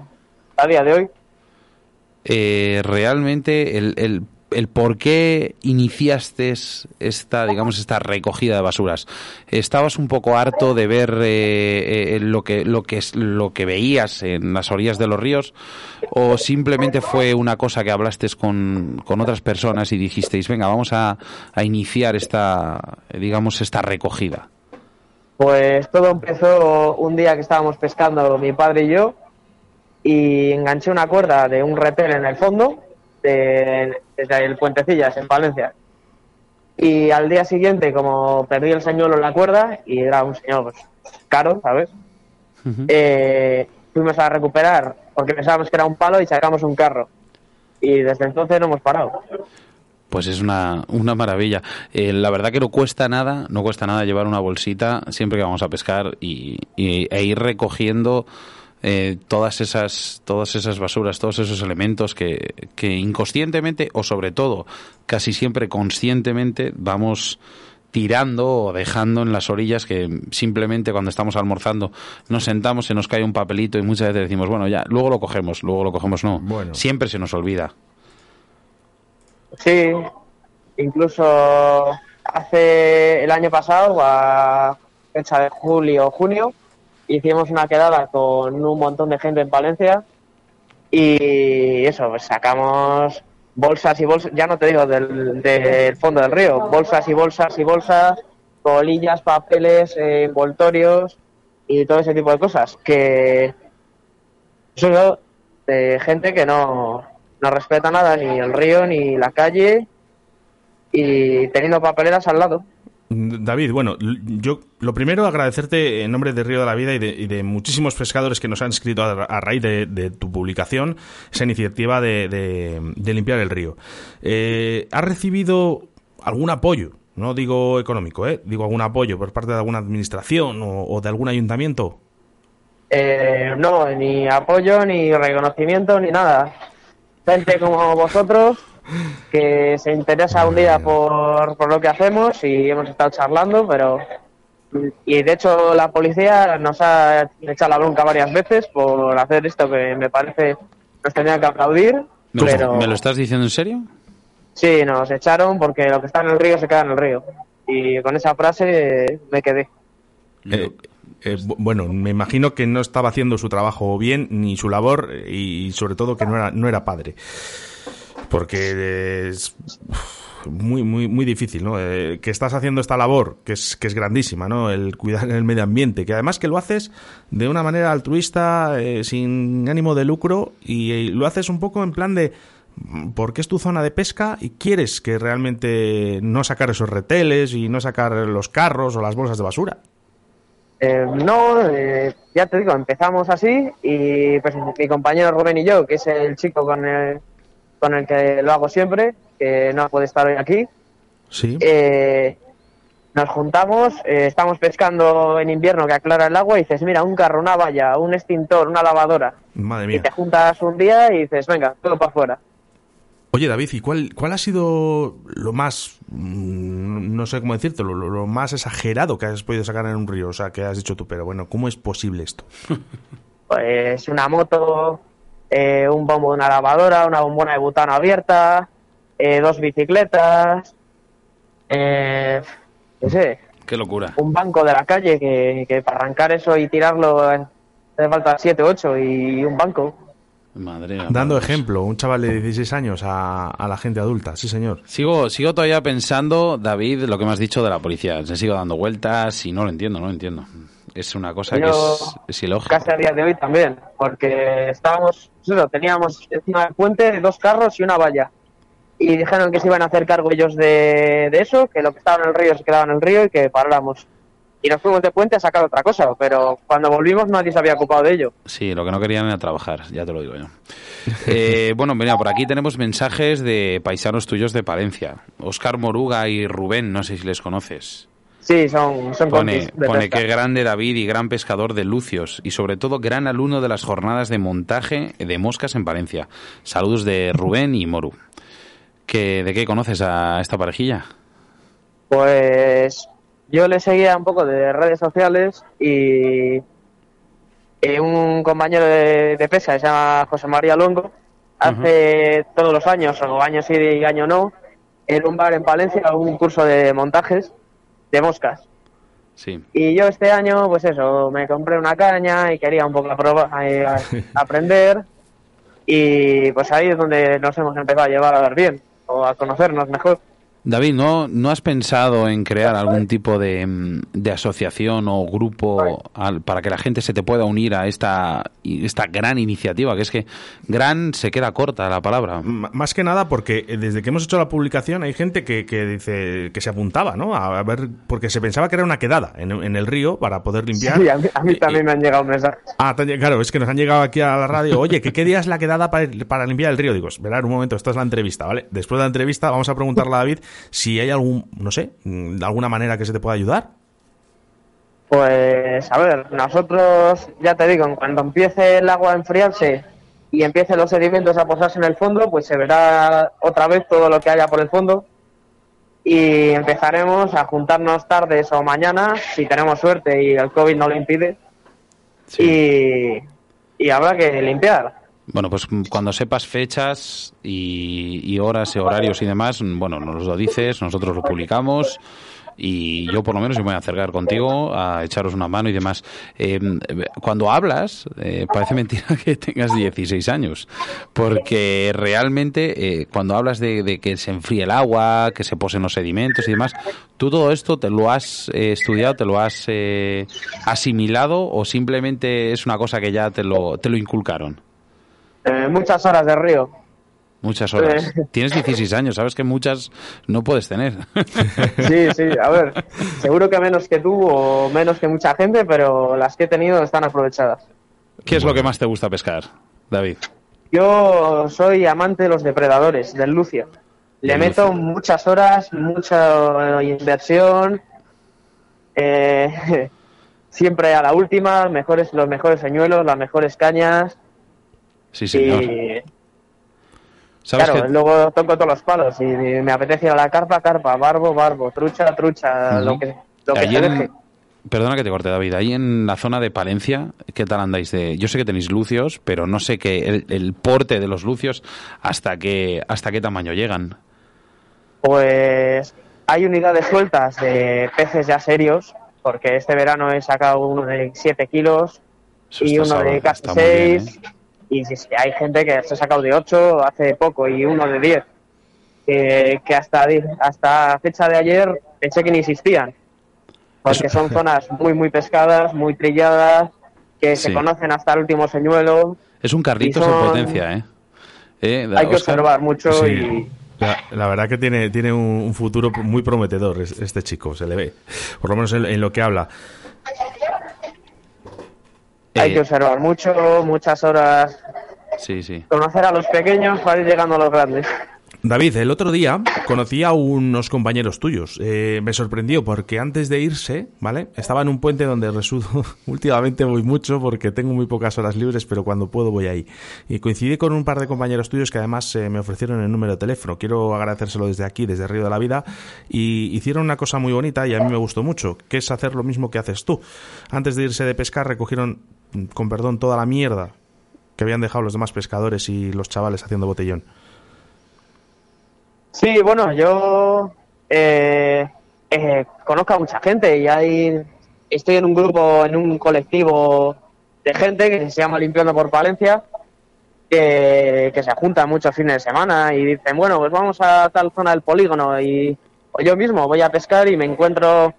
a día de hoy. eh, realmente el, el, el por qué iniciaste esta, digamos, esta recogida de basuras. ¿Estabas un poco harto de ver eh, eh, lo, que, lo, que, lo que veías en las orillas de los ríos? ¿O simplemente fue una cosa que hablaste con, con otras personas y dijisteis, venga, vamos a, a iniciar esta, eh, digamos, esta recogida? Pues todo empezó un día que estábamos pescando mi padre y yo, y enganché una cuerda de un repel en el fondo, de- desde el Puentecillas, en Valencia. Y al día siguiente, como perdí el señuelo en la cuerda, y era un señor pues, caro, ¿sabes? Eh, fuimos a recuperar, porque pensábamos que era un palo, y sacamos un carro. Y desde entonces no hemos parado. Pues es una, una maravilla. Eh, la verdad que no cuesta nada, no cuesta nada llevar una bolsita siempre que vamos a pescar y, y- e ir recogiendo eh, todas esas todas esas basuras, todos esos elementos que, que inconscientemente o sobre todo casi siempre conscientemente vamos tirando o dejando en las orillas que simplemente cuando estamos almorzando nos sentamos, se nos cae un papelito y muchas veces decimos, bueno, ya, luego lo cogemos, luego lo cogemos, no. Bueno. Siempre se nos olvida. Sí, incluso hace el año pasado, a fecha de julio o junio, hicimos una quedada con un montón de gente en Valencia y eso, pues sacamos bolsas y bolsas, ya no te digo del, del fondo del río, bolsas y bolsas y bolsas, colillas, papeles, eh, envoltorios y todo ese tipo de cosas que eso de gente que no, no respeta nada, ni el río, ni la calle, y teniendo papeleras al lado. David, bueno, yo lo primero agradecerte en nombre de Río de la Vida y de, y de muchísimos pescadores que nos han escrito a, raíz de, de tu publicación esa iniciativa de limpiar el río. Eh, ¿Has recibido algún apoyo? No digo económico, ¿eh? digo algún apoyo por parte de alguna administración o, o de algún ayuntamiento. Eh, no, ni apoyo, ni reconocimiento, ni nada. Gente como vosotros que se interesa un día por, por lo que hacemos y hemos estado charlando, pero... Y de hecho la policía nos ha echado la bronca varias veces por hacer esto que me parece nos tenía que aplaudir, ¿Me, lo- pero... ¿Me lo estás diciendo en serio? Sí, nos echaron porque lo que está en el río se queda en el río. Y con esa frase me quedé. Eh, eh, bu- bueno, me imagino que no estaba haciendo su trabajo bien ni su labor y sobre todo que no era, no era padre. Porque es muy, muy, muy difícil, ¿no? Eh, que estás haciendo esta labor, que es, que es grandísima, ¿no? El cuidar el medio ambiente, que además que lo haces de una manera altruista, eh, sin ánimo de lucro, y, lo haces un poco en plan de mm, porque es tu zona de pesca y quieres que realmente no sacar esos reteles y no sacar los carros o las bolsas de basura. Eh, no, eh, ya te digo, empezamos así y pues mi compañero Rubén y yo, que es el chico con el, con el que lo hago siempre, que no puede estar hoy aquí, Sí. eh, nos juntamos, eh, estamos pescando en invierno que aclara el agua y dices, mira, un carro, una valla, un extintor, una lavadora. Madre Y mía. te juntas un día y dices, venga, todo para afuera. Oye, David, ¿y cuál, cuál ha sido lo más, mm, no sé cómo decirte, lo, lo más exagerado que has podido sacar en un río? O sea, que has dicho tú, pero bueno, ¿cómo es posible esto? Pues una moto, eh, un bombo de una lavadora, una bombona de butano abierta, eh, dos bicicletas, eh, qué sé, Qué locura. un banco de la calle que, que para arrancar eso y tirarlo eh, hace falta 7, 8 y un banco. Madre mía. Dando ejemplo, un chaval de 16 años a, a la gente adulta, sí señor. Sigo, sigo todavía pensando, David, lo que me has dicho de la policía. Se sigo dando vueltas y no lo entiendo, no lo entiendo. Es una cosa que es, es ilógica. Casi a día de hoy también, porque estábamos, pues eso, teníamos encima del puente dos carros y una valla. Y dijeron que se iban a hacer cargo ellos de, de eso, que lo que estaba en el río se quedaba en el río y que paráramos. Y nos fuimos de puente a sacar otra cosa, pero cuando volvimos nadie se había ocupado de ello. Sí, lo que no querían era trabajar, ya te lo digo yo. Eh, bueno, mira, por aquí tenemos mensajes de paisanos tuyos de Palencia. Oscar Moruga y Rubén, no sé si les conoces. Sí, son, son Pone, pone que grande David y gran pescador de Lucios y sobre todo gran alumno de las jornadas de montaje de moscas en Palencia. Saludos de Rubén y Moru. ¿Qué, ¿De qué conoces a esta parejilla? Pues yo le seguía un poco de redes sociales y un compañero de, de pesca que se llama José María Longo hace todos los años, o año sí y año no, en un bar en Palencia un curso de montajes de moscas. Sí. Y yo este año, pues eso, me compré una caña y quería un poco aprobar- eh, a- aprender. Y pues ahí es donde nos hemos empezado a llevar a ver bien, o a conocernos mejor. David, ¿no, ¿no has pensado en crear algún tipo de, mm, de asociación o grupo al- para que la gente se te pueda unir a esta, y esta gran iniciativa? Que es que gran se queda corta la palabra. M- Más que nada porque eh, desde que hemos hecho la publicación hay gente que, que dice que se apuntaba, ¿no? A ver, porque se pensaba que era una quedada en, en el río para poder limpiar. Sí, a mí, a mí también me han llegado mensajes. Ah, claro, es que nos han llegado aquí a la radio. Oye, ¿qué, qué día es la quedada para, para limpiar el río? Digo, verá, un momento, esta es la entrevista, ¿vale? Después de la entrevista vamos a preguntarle a David si hay algún, no sé, de alguna manera que se te pueda ayudar. Pues a ver, nosotros, ya te digo, en cuanto empiece el agua a enfriarse y empiecen los sedimentos a posarse en el fondo, pues se verá otra vez todo lo que haya por el fondo y empezaremos a juntarnos tardes o mañana, si tenemos suerte y el COVID no lo impide, y, y habrá que limpiar. Bueno, pues cuando sepas fechas y, horas y horarios y demás, bueno, nos lo dices, nosotros lo publicamos y yo por lo menos me voy a acercar contigo a echaros una mano y demás. Eh, cuando hablas, eh, parece mentira que tengas 16 años, porque realmente eh, cuando hablas de, de que se enfríe el agua, que se posen los sedimentos y demás, ¿tú todo esto te lo has eh, estudiado, te lo has eh, asimilado o simplemente es una cosa que ya te lo, te lo inculcaron? Eh, muchas horas de río. Muchas horas. Eh. Tienes 16 años, sabes que muchas no puedes tener. Sí, sí, a ver, seguro que menos que tú o menos que mucha gente, pero las que he tenido están aprovechadas. ¿Qué es lo que más te gusta pescar, David? Yo soy amante de los depredadores, del lucio. Le meto lucio. muchas horas, mucha eh, inversión. eh, siempre a la última, mejores, los mejores señuelos, las mejores cañas. Sí, señor. Y ¿Sabes claro, que- luego toco todos los palos y me apetece la carpa, carpa, barbo, barbo, trucha, trucha, lo que, lo que se en- deje. Perdona que te corte, David. Ahí en la zona de Palencia, ¿qué tal andáis de...? Yo sé que tenéis lucios, pero no sé qué el, el porte de los lucios hasta qué, hasta qué tamaño llegan. Pues hay unidades sueltas de peces ya serios, porque este verano he sacado uno de 7 kilos Eso y uno de casi está muy bien, 6. Y sí, hay gente que se ha sacado de 8 hace poco y uno de 10. Que, que hasta, hasta fecha de ayer pensé que ni existían. Porque son zonas muy, muy pescadas, muy trilladas, que se conocen hasta el último señuelo. Es un Carlitos Y son- en potencia, ¿eh? Eh, Hay que observar mucho Sí. y La, la verdad que tiene, tiene un, un futuro muy prometedor es- este chico, se le ve. Por lo menos en, en lo que habla. Hay Eh, que observar mucho, muchas horas, Sí, sí. conocer a los pequeños para ir llegando a los grandes. David, el otro día conocí a unos compañeros tuyos. Eh, me sorprendió porque antes de irse, ¿vale? Estaba en un puente donde resulto, últimamente voy mucho porque tengo muy pocas horas libres, pero cuando puedo voy ahí. Y coincidí con un par de compañeros tuyos que además eh, me ofrecieron el número de teléfono. Quiero agradecérselo desde aquí, desde Río de la Vida. Y hicieron una cosa muy bonita y a mí me gustó mucho, que es hacer lo mismo que haces tú. Antes de irse de pescar recogieron, con perdón, toda la mierda que habían dejado los demás pescadores y los chavales haciendo botellón. Sí, bueno, yo eh, eh, conozco a mucha gente y hay, estoy en un grupo, en un colectivo de gente que se llama Limpiando por Palencia, que, que se juntan muchos fines de semana y dicen, bueno, pues vamos a tal zona del polígono y o yo mismo voy a pescar y me encuentro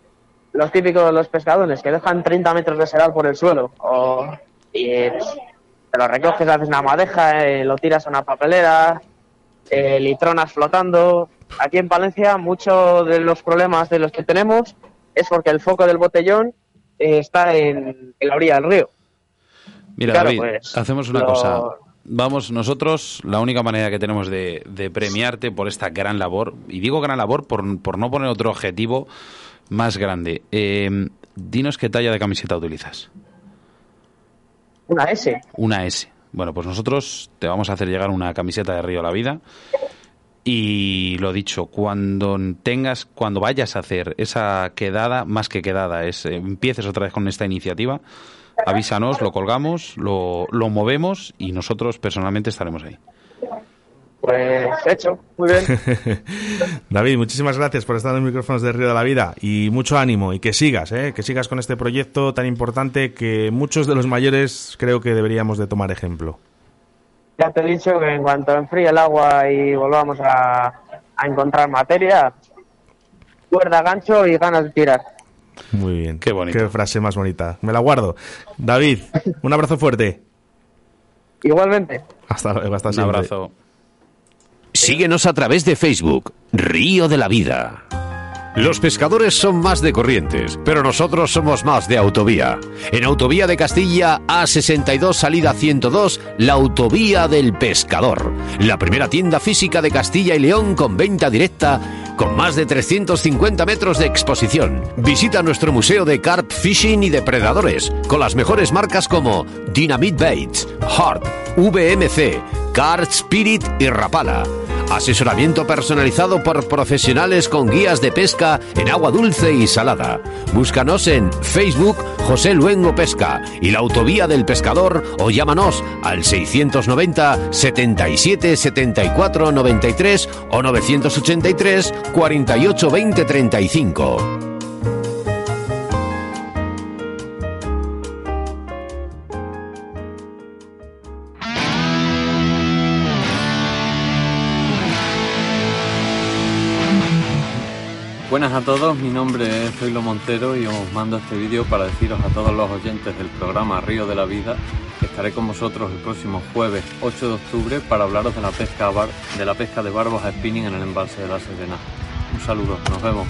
los típicos los pescadores que dejan 30 metros de sedal por el suelo o, y te lo recoges, haces una madeja, eh, lo tiras a una papelera, eh, litronas flotando. Aquí en Palencia muchos de los problemas de los que tenemos es porque el foco del botellón eh, está en, en la orilla del río. Mira, Claro, David, pues, hacemos una lo- cosa. Vamos, nosotros, la única manera que tenemos de, de premiarte por esta gran labor, y digo gran labor por, por no poner otro objetivo más grande, eh, dinos qué talla de camiseta utilizas. Una S. Una S. Bueno, pues nosotros te vamos a hacer llegar una camiseta de Río La Vida. Y lo dicho, cuando tengas, cuando vayas a hacer esa quedada, más que quedada, es empieces otra vez con esta iniciativa, avísanos, lo colgamos, lo, lo movemos y nosotros personalmente estaremos ahí. Pues hecho, muy bien. David, muchísimas gracias por estar en los micrófonos de Río de la Vida y mucho ánimo y que sigas, ¿eh? que sigas con este proyecto tan importante que muchos de los mayores creo que deberíamos de tomar ejemplo. Ya te he dicho que en cuanto enfríe el agua y volvamos a, a encontrar materia, cuerda, gancho y ganas de tirar. Muy bien. Qué bonito. Qué frase más bonita. Me la guardo. David, un abrazo fuerte. Igualmente. Hasta luego, hasta Un siempre. abrazo. Síguenos a través de Facebook, Río de la Vida. Los pescadores son más de corrientes, pero nosotros somos más de autovía. En Autovía de Castilla A62 salida 102, la Autovía del Pescador. La primera tienda física de Castilla y León con venta directa con más de 350 metros de exposición. Visita nuestro museo de carp fishing y depredadores con las mejores marcas como Dynamite Baits, Heart, VMC, Card Spirit y Rapala. Asesoramiento personalizado por profesionales con guías de pesca en agua dulce y salada. Búscanos en Facebook José Luengo Pesca y la Autovía del Pescador o llámanos al 690 77 74 93 o 983 48 20 35. Buenas a todos, mi nombre es Zoilo Montero y os mando este vídeo para deciros a todos los oyentes del programa Río de la Vida que estaré con vosotros el próximo jueves 8 de octubre para hablaros de la pesca, de, la pesca de barbos a spinning en el embalse de la Serena. Un saludo, nos vemos.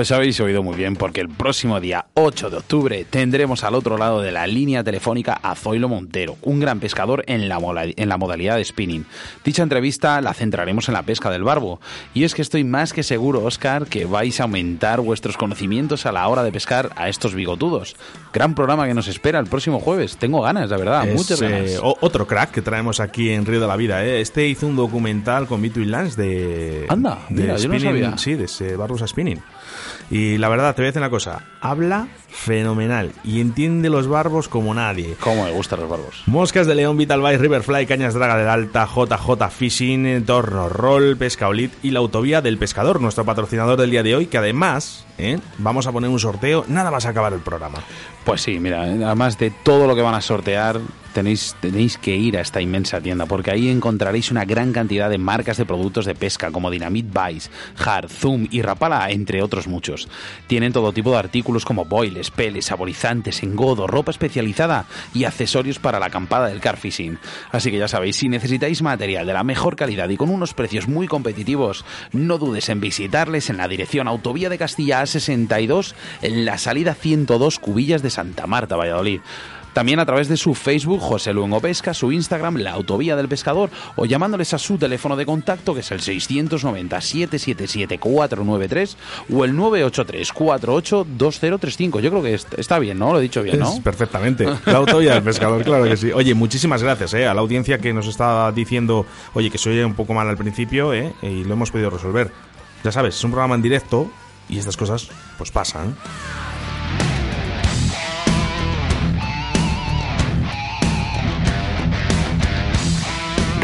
Pues habéis oído muy bien, porque el próximo día 8 de octubre tendremos al otro lado de la línea telefónica a Zoilo Montero, un gran pescador en la, mola- en la modalidad de spinning. Dicha entrevista la centraremos en la pesca del barbo. Y es que estoy más que seguro, Oscar, que vais a aumentar vuestros conocimientos a la hora de pescar a estos bigotudos. Gran programa que nos espera el próximo jueves. Tengo ganas, la verdad, Es, muchas ganas. eh, otro crack que traemos aquí en Río de la Vida. ¿eh? Este hizo un documental con Vito y Lance de. Anda, de mira, yo no spinning, sabía. Sí, de ese Barbos a Spinning. Y la verdad, te voy a decir una cosa. Habla fenomenal y entiende los barbos como nadie. Cómo me gustan los barbos. Moscas de León, Vital Vice, Riverfly, Cañas Draga del Alta, JJ Fishing, Torno Roll, Pesca Olit y la Autovía del Pescador, nuestro patrocinador del día de hoy, que además ¿eh? vamos a poner un sorteo nada más acabar el programa. Pues sí, mira, además de todo lo que van a sortear, tenéis, tenéis que ir a esta inmensa tienda, porque ahí encontraréis una gran cantidad de marcas de productos de pesca, como Dynamite Vice, Hard, Zoom y Rapala, entre otros muchos. Tienen todo tipo de artículos como boiles, peles, saborizantes, engodo, ropa especializada y accesorios para la acampada del car fishing. Así que ya sabéis, si necesitáis material de la mejor calidad y con unos precios muy competitivos, no dudes en visitarles en la dirección Autovía de Castilla A62, en la salida 102 Cubillas de Santa Marta, Valladolid. También a través de su Facebook, José Luengo Pesca, su Instagram, La Autovía del Pescador, o llamándoles a su teléfono de contacto, que es el 690-777-493 o el 983-482035. Yo creo que est- está bien, ¿no? Lo he dicho bien, ¿no? Es perfectamente. La autovía del pescador, claro que sí. Oye, muchísimas gracias eh, a la audiencia que nos está diciendo, oye, que se oye un poco mal al principio eh, y lo hemos podido resolver. Ya sabes, es un programa en directo y estas cosas pues pasan.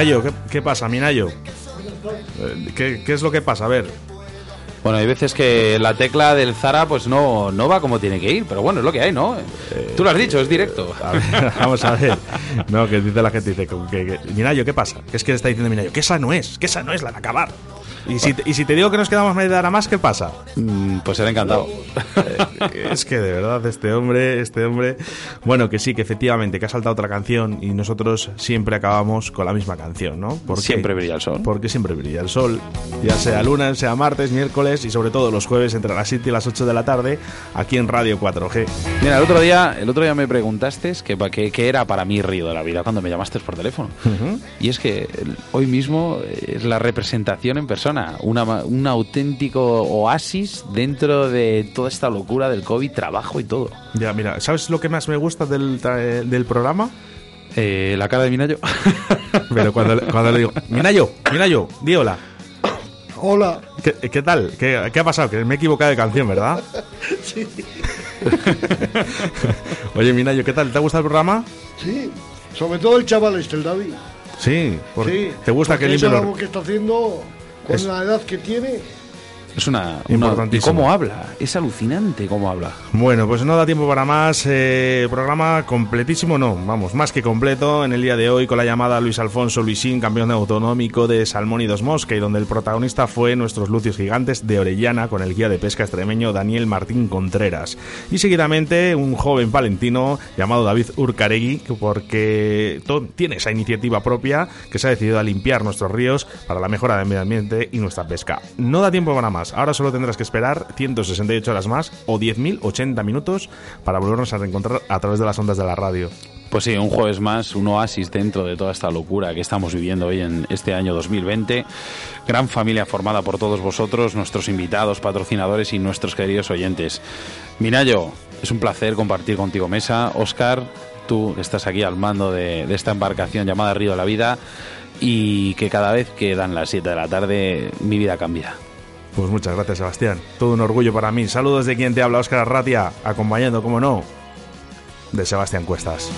Minayo, ¿qué, qué pasa, Minayo? Eh, ¿Qué, qué es lo que pasa? A ver. Bueno, hay veces que la tecla del Zara pues no, no va como tiene que ir, pero bueno, es lo que hay, ¿no? Tú lo has dicho, es directo. A ver, vamos a ver. No, que dice la gente, dice, que, que- que- Minayo, ¿qué pasa? ¿Qué es que le está diciendo Minayo? Que esa no es, que esa no es la de acabar. Y si, te- y si te digo que nos quedamos media hora más, ¿qué pasa? Mm, pues será encantado. Es que de verdad, este hombre, este hombre. Bueno, que sí, que efectivamente, que ha saltado otra canción y nosotros siempre acabamos con la misma canción, ¿no? ¿Por qué? Siempre brilla el sol. Porque siempre brilla el sol, ya sea lunes, sea martes, miércoles y sobre todo los jueves entre las 7 y las 8 de la tarde, aquí en Radio 4G. Mira, el otro día, el otro día me preguntaste que, que, que era para mí Río de la Vida cuando me llamaste por teléfono. Y es que hoy mismo es la representación en persona, una ma- un auténtico oasis dentro de toda esta locura del COVID, trabajo y todo. Ya, mira, ¿sabes lo que más me gusta del, tra- del programa? Eh, la cara de Minayo. Pero cuando, le- cuando le digo, Minayo, Minayo, di hola. Hola. ¿Qué, qué tal? ¿Qué, qué ha pasado? Que me he equivocado de canción, ¿verdad? Sí, Oye, Minayo, ¿qué tal? ¿Te ha gustado el programa? sí. Sobre todo el chaval este, el David. Sí. por- Sí. ¿Te gusta que limpie los... que está haciendo con Es- la edad que tiene. Es una... una- ¿Y Importantísimo. cómo habla? Es alucinante cómo habla. Bueno, pues no da tiempo para más. eh, programa completísimo, no, vamos, más que completo en el día de hoy con la llamada Luis Alfonso Luisín, campeón autonómico de Salmón y Dos Mosca, y donde el protagonista fue nuestros lucios gigantes de Orellana con el guía de pesca extremeño Daniel Martín Contreras. Y seguidamente un joven palentino llamado David Urcaregui, que porque tiene esa iniciativa propia que se ha decidido a limpiar nuestros ríos para la mejora del medio ambiente y nuestra pesca. No da tiempo para Ahora solo tendrás que esperar 168 horas más o 10.080 minutos para volvernos a reencontrar a través de las ondas de la radio. Pues sí, un jueves más, un oasis dentro de toda esta locura que estamos viviendo hoy en este año 2020. Gran familia formada por todos vosotros, nuestros invitados, patrocinadores y nuestros queridos oyentes. Minayo, es un placer compartir contigo mesa. Oscar, tú estás aquí al mando de, de esta embarcación llamada Río de la Vida y que cada vez que dan las 7 de la tarde mi vida cambia. Pues muchas gracias, Sebastián. Todo un orgullo para mí. Saludos de quien te habla, Óscar Arratia, acompañando, como no, de Sebastián Cuestas.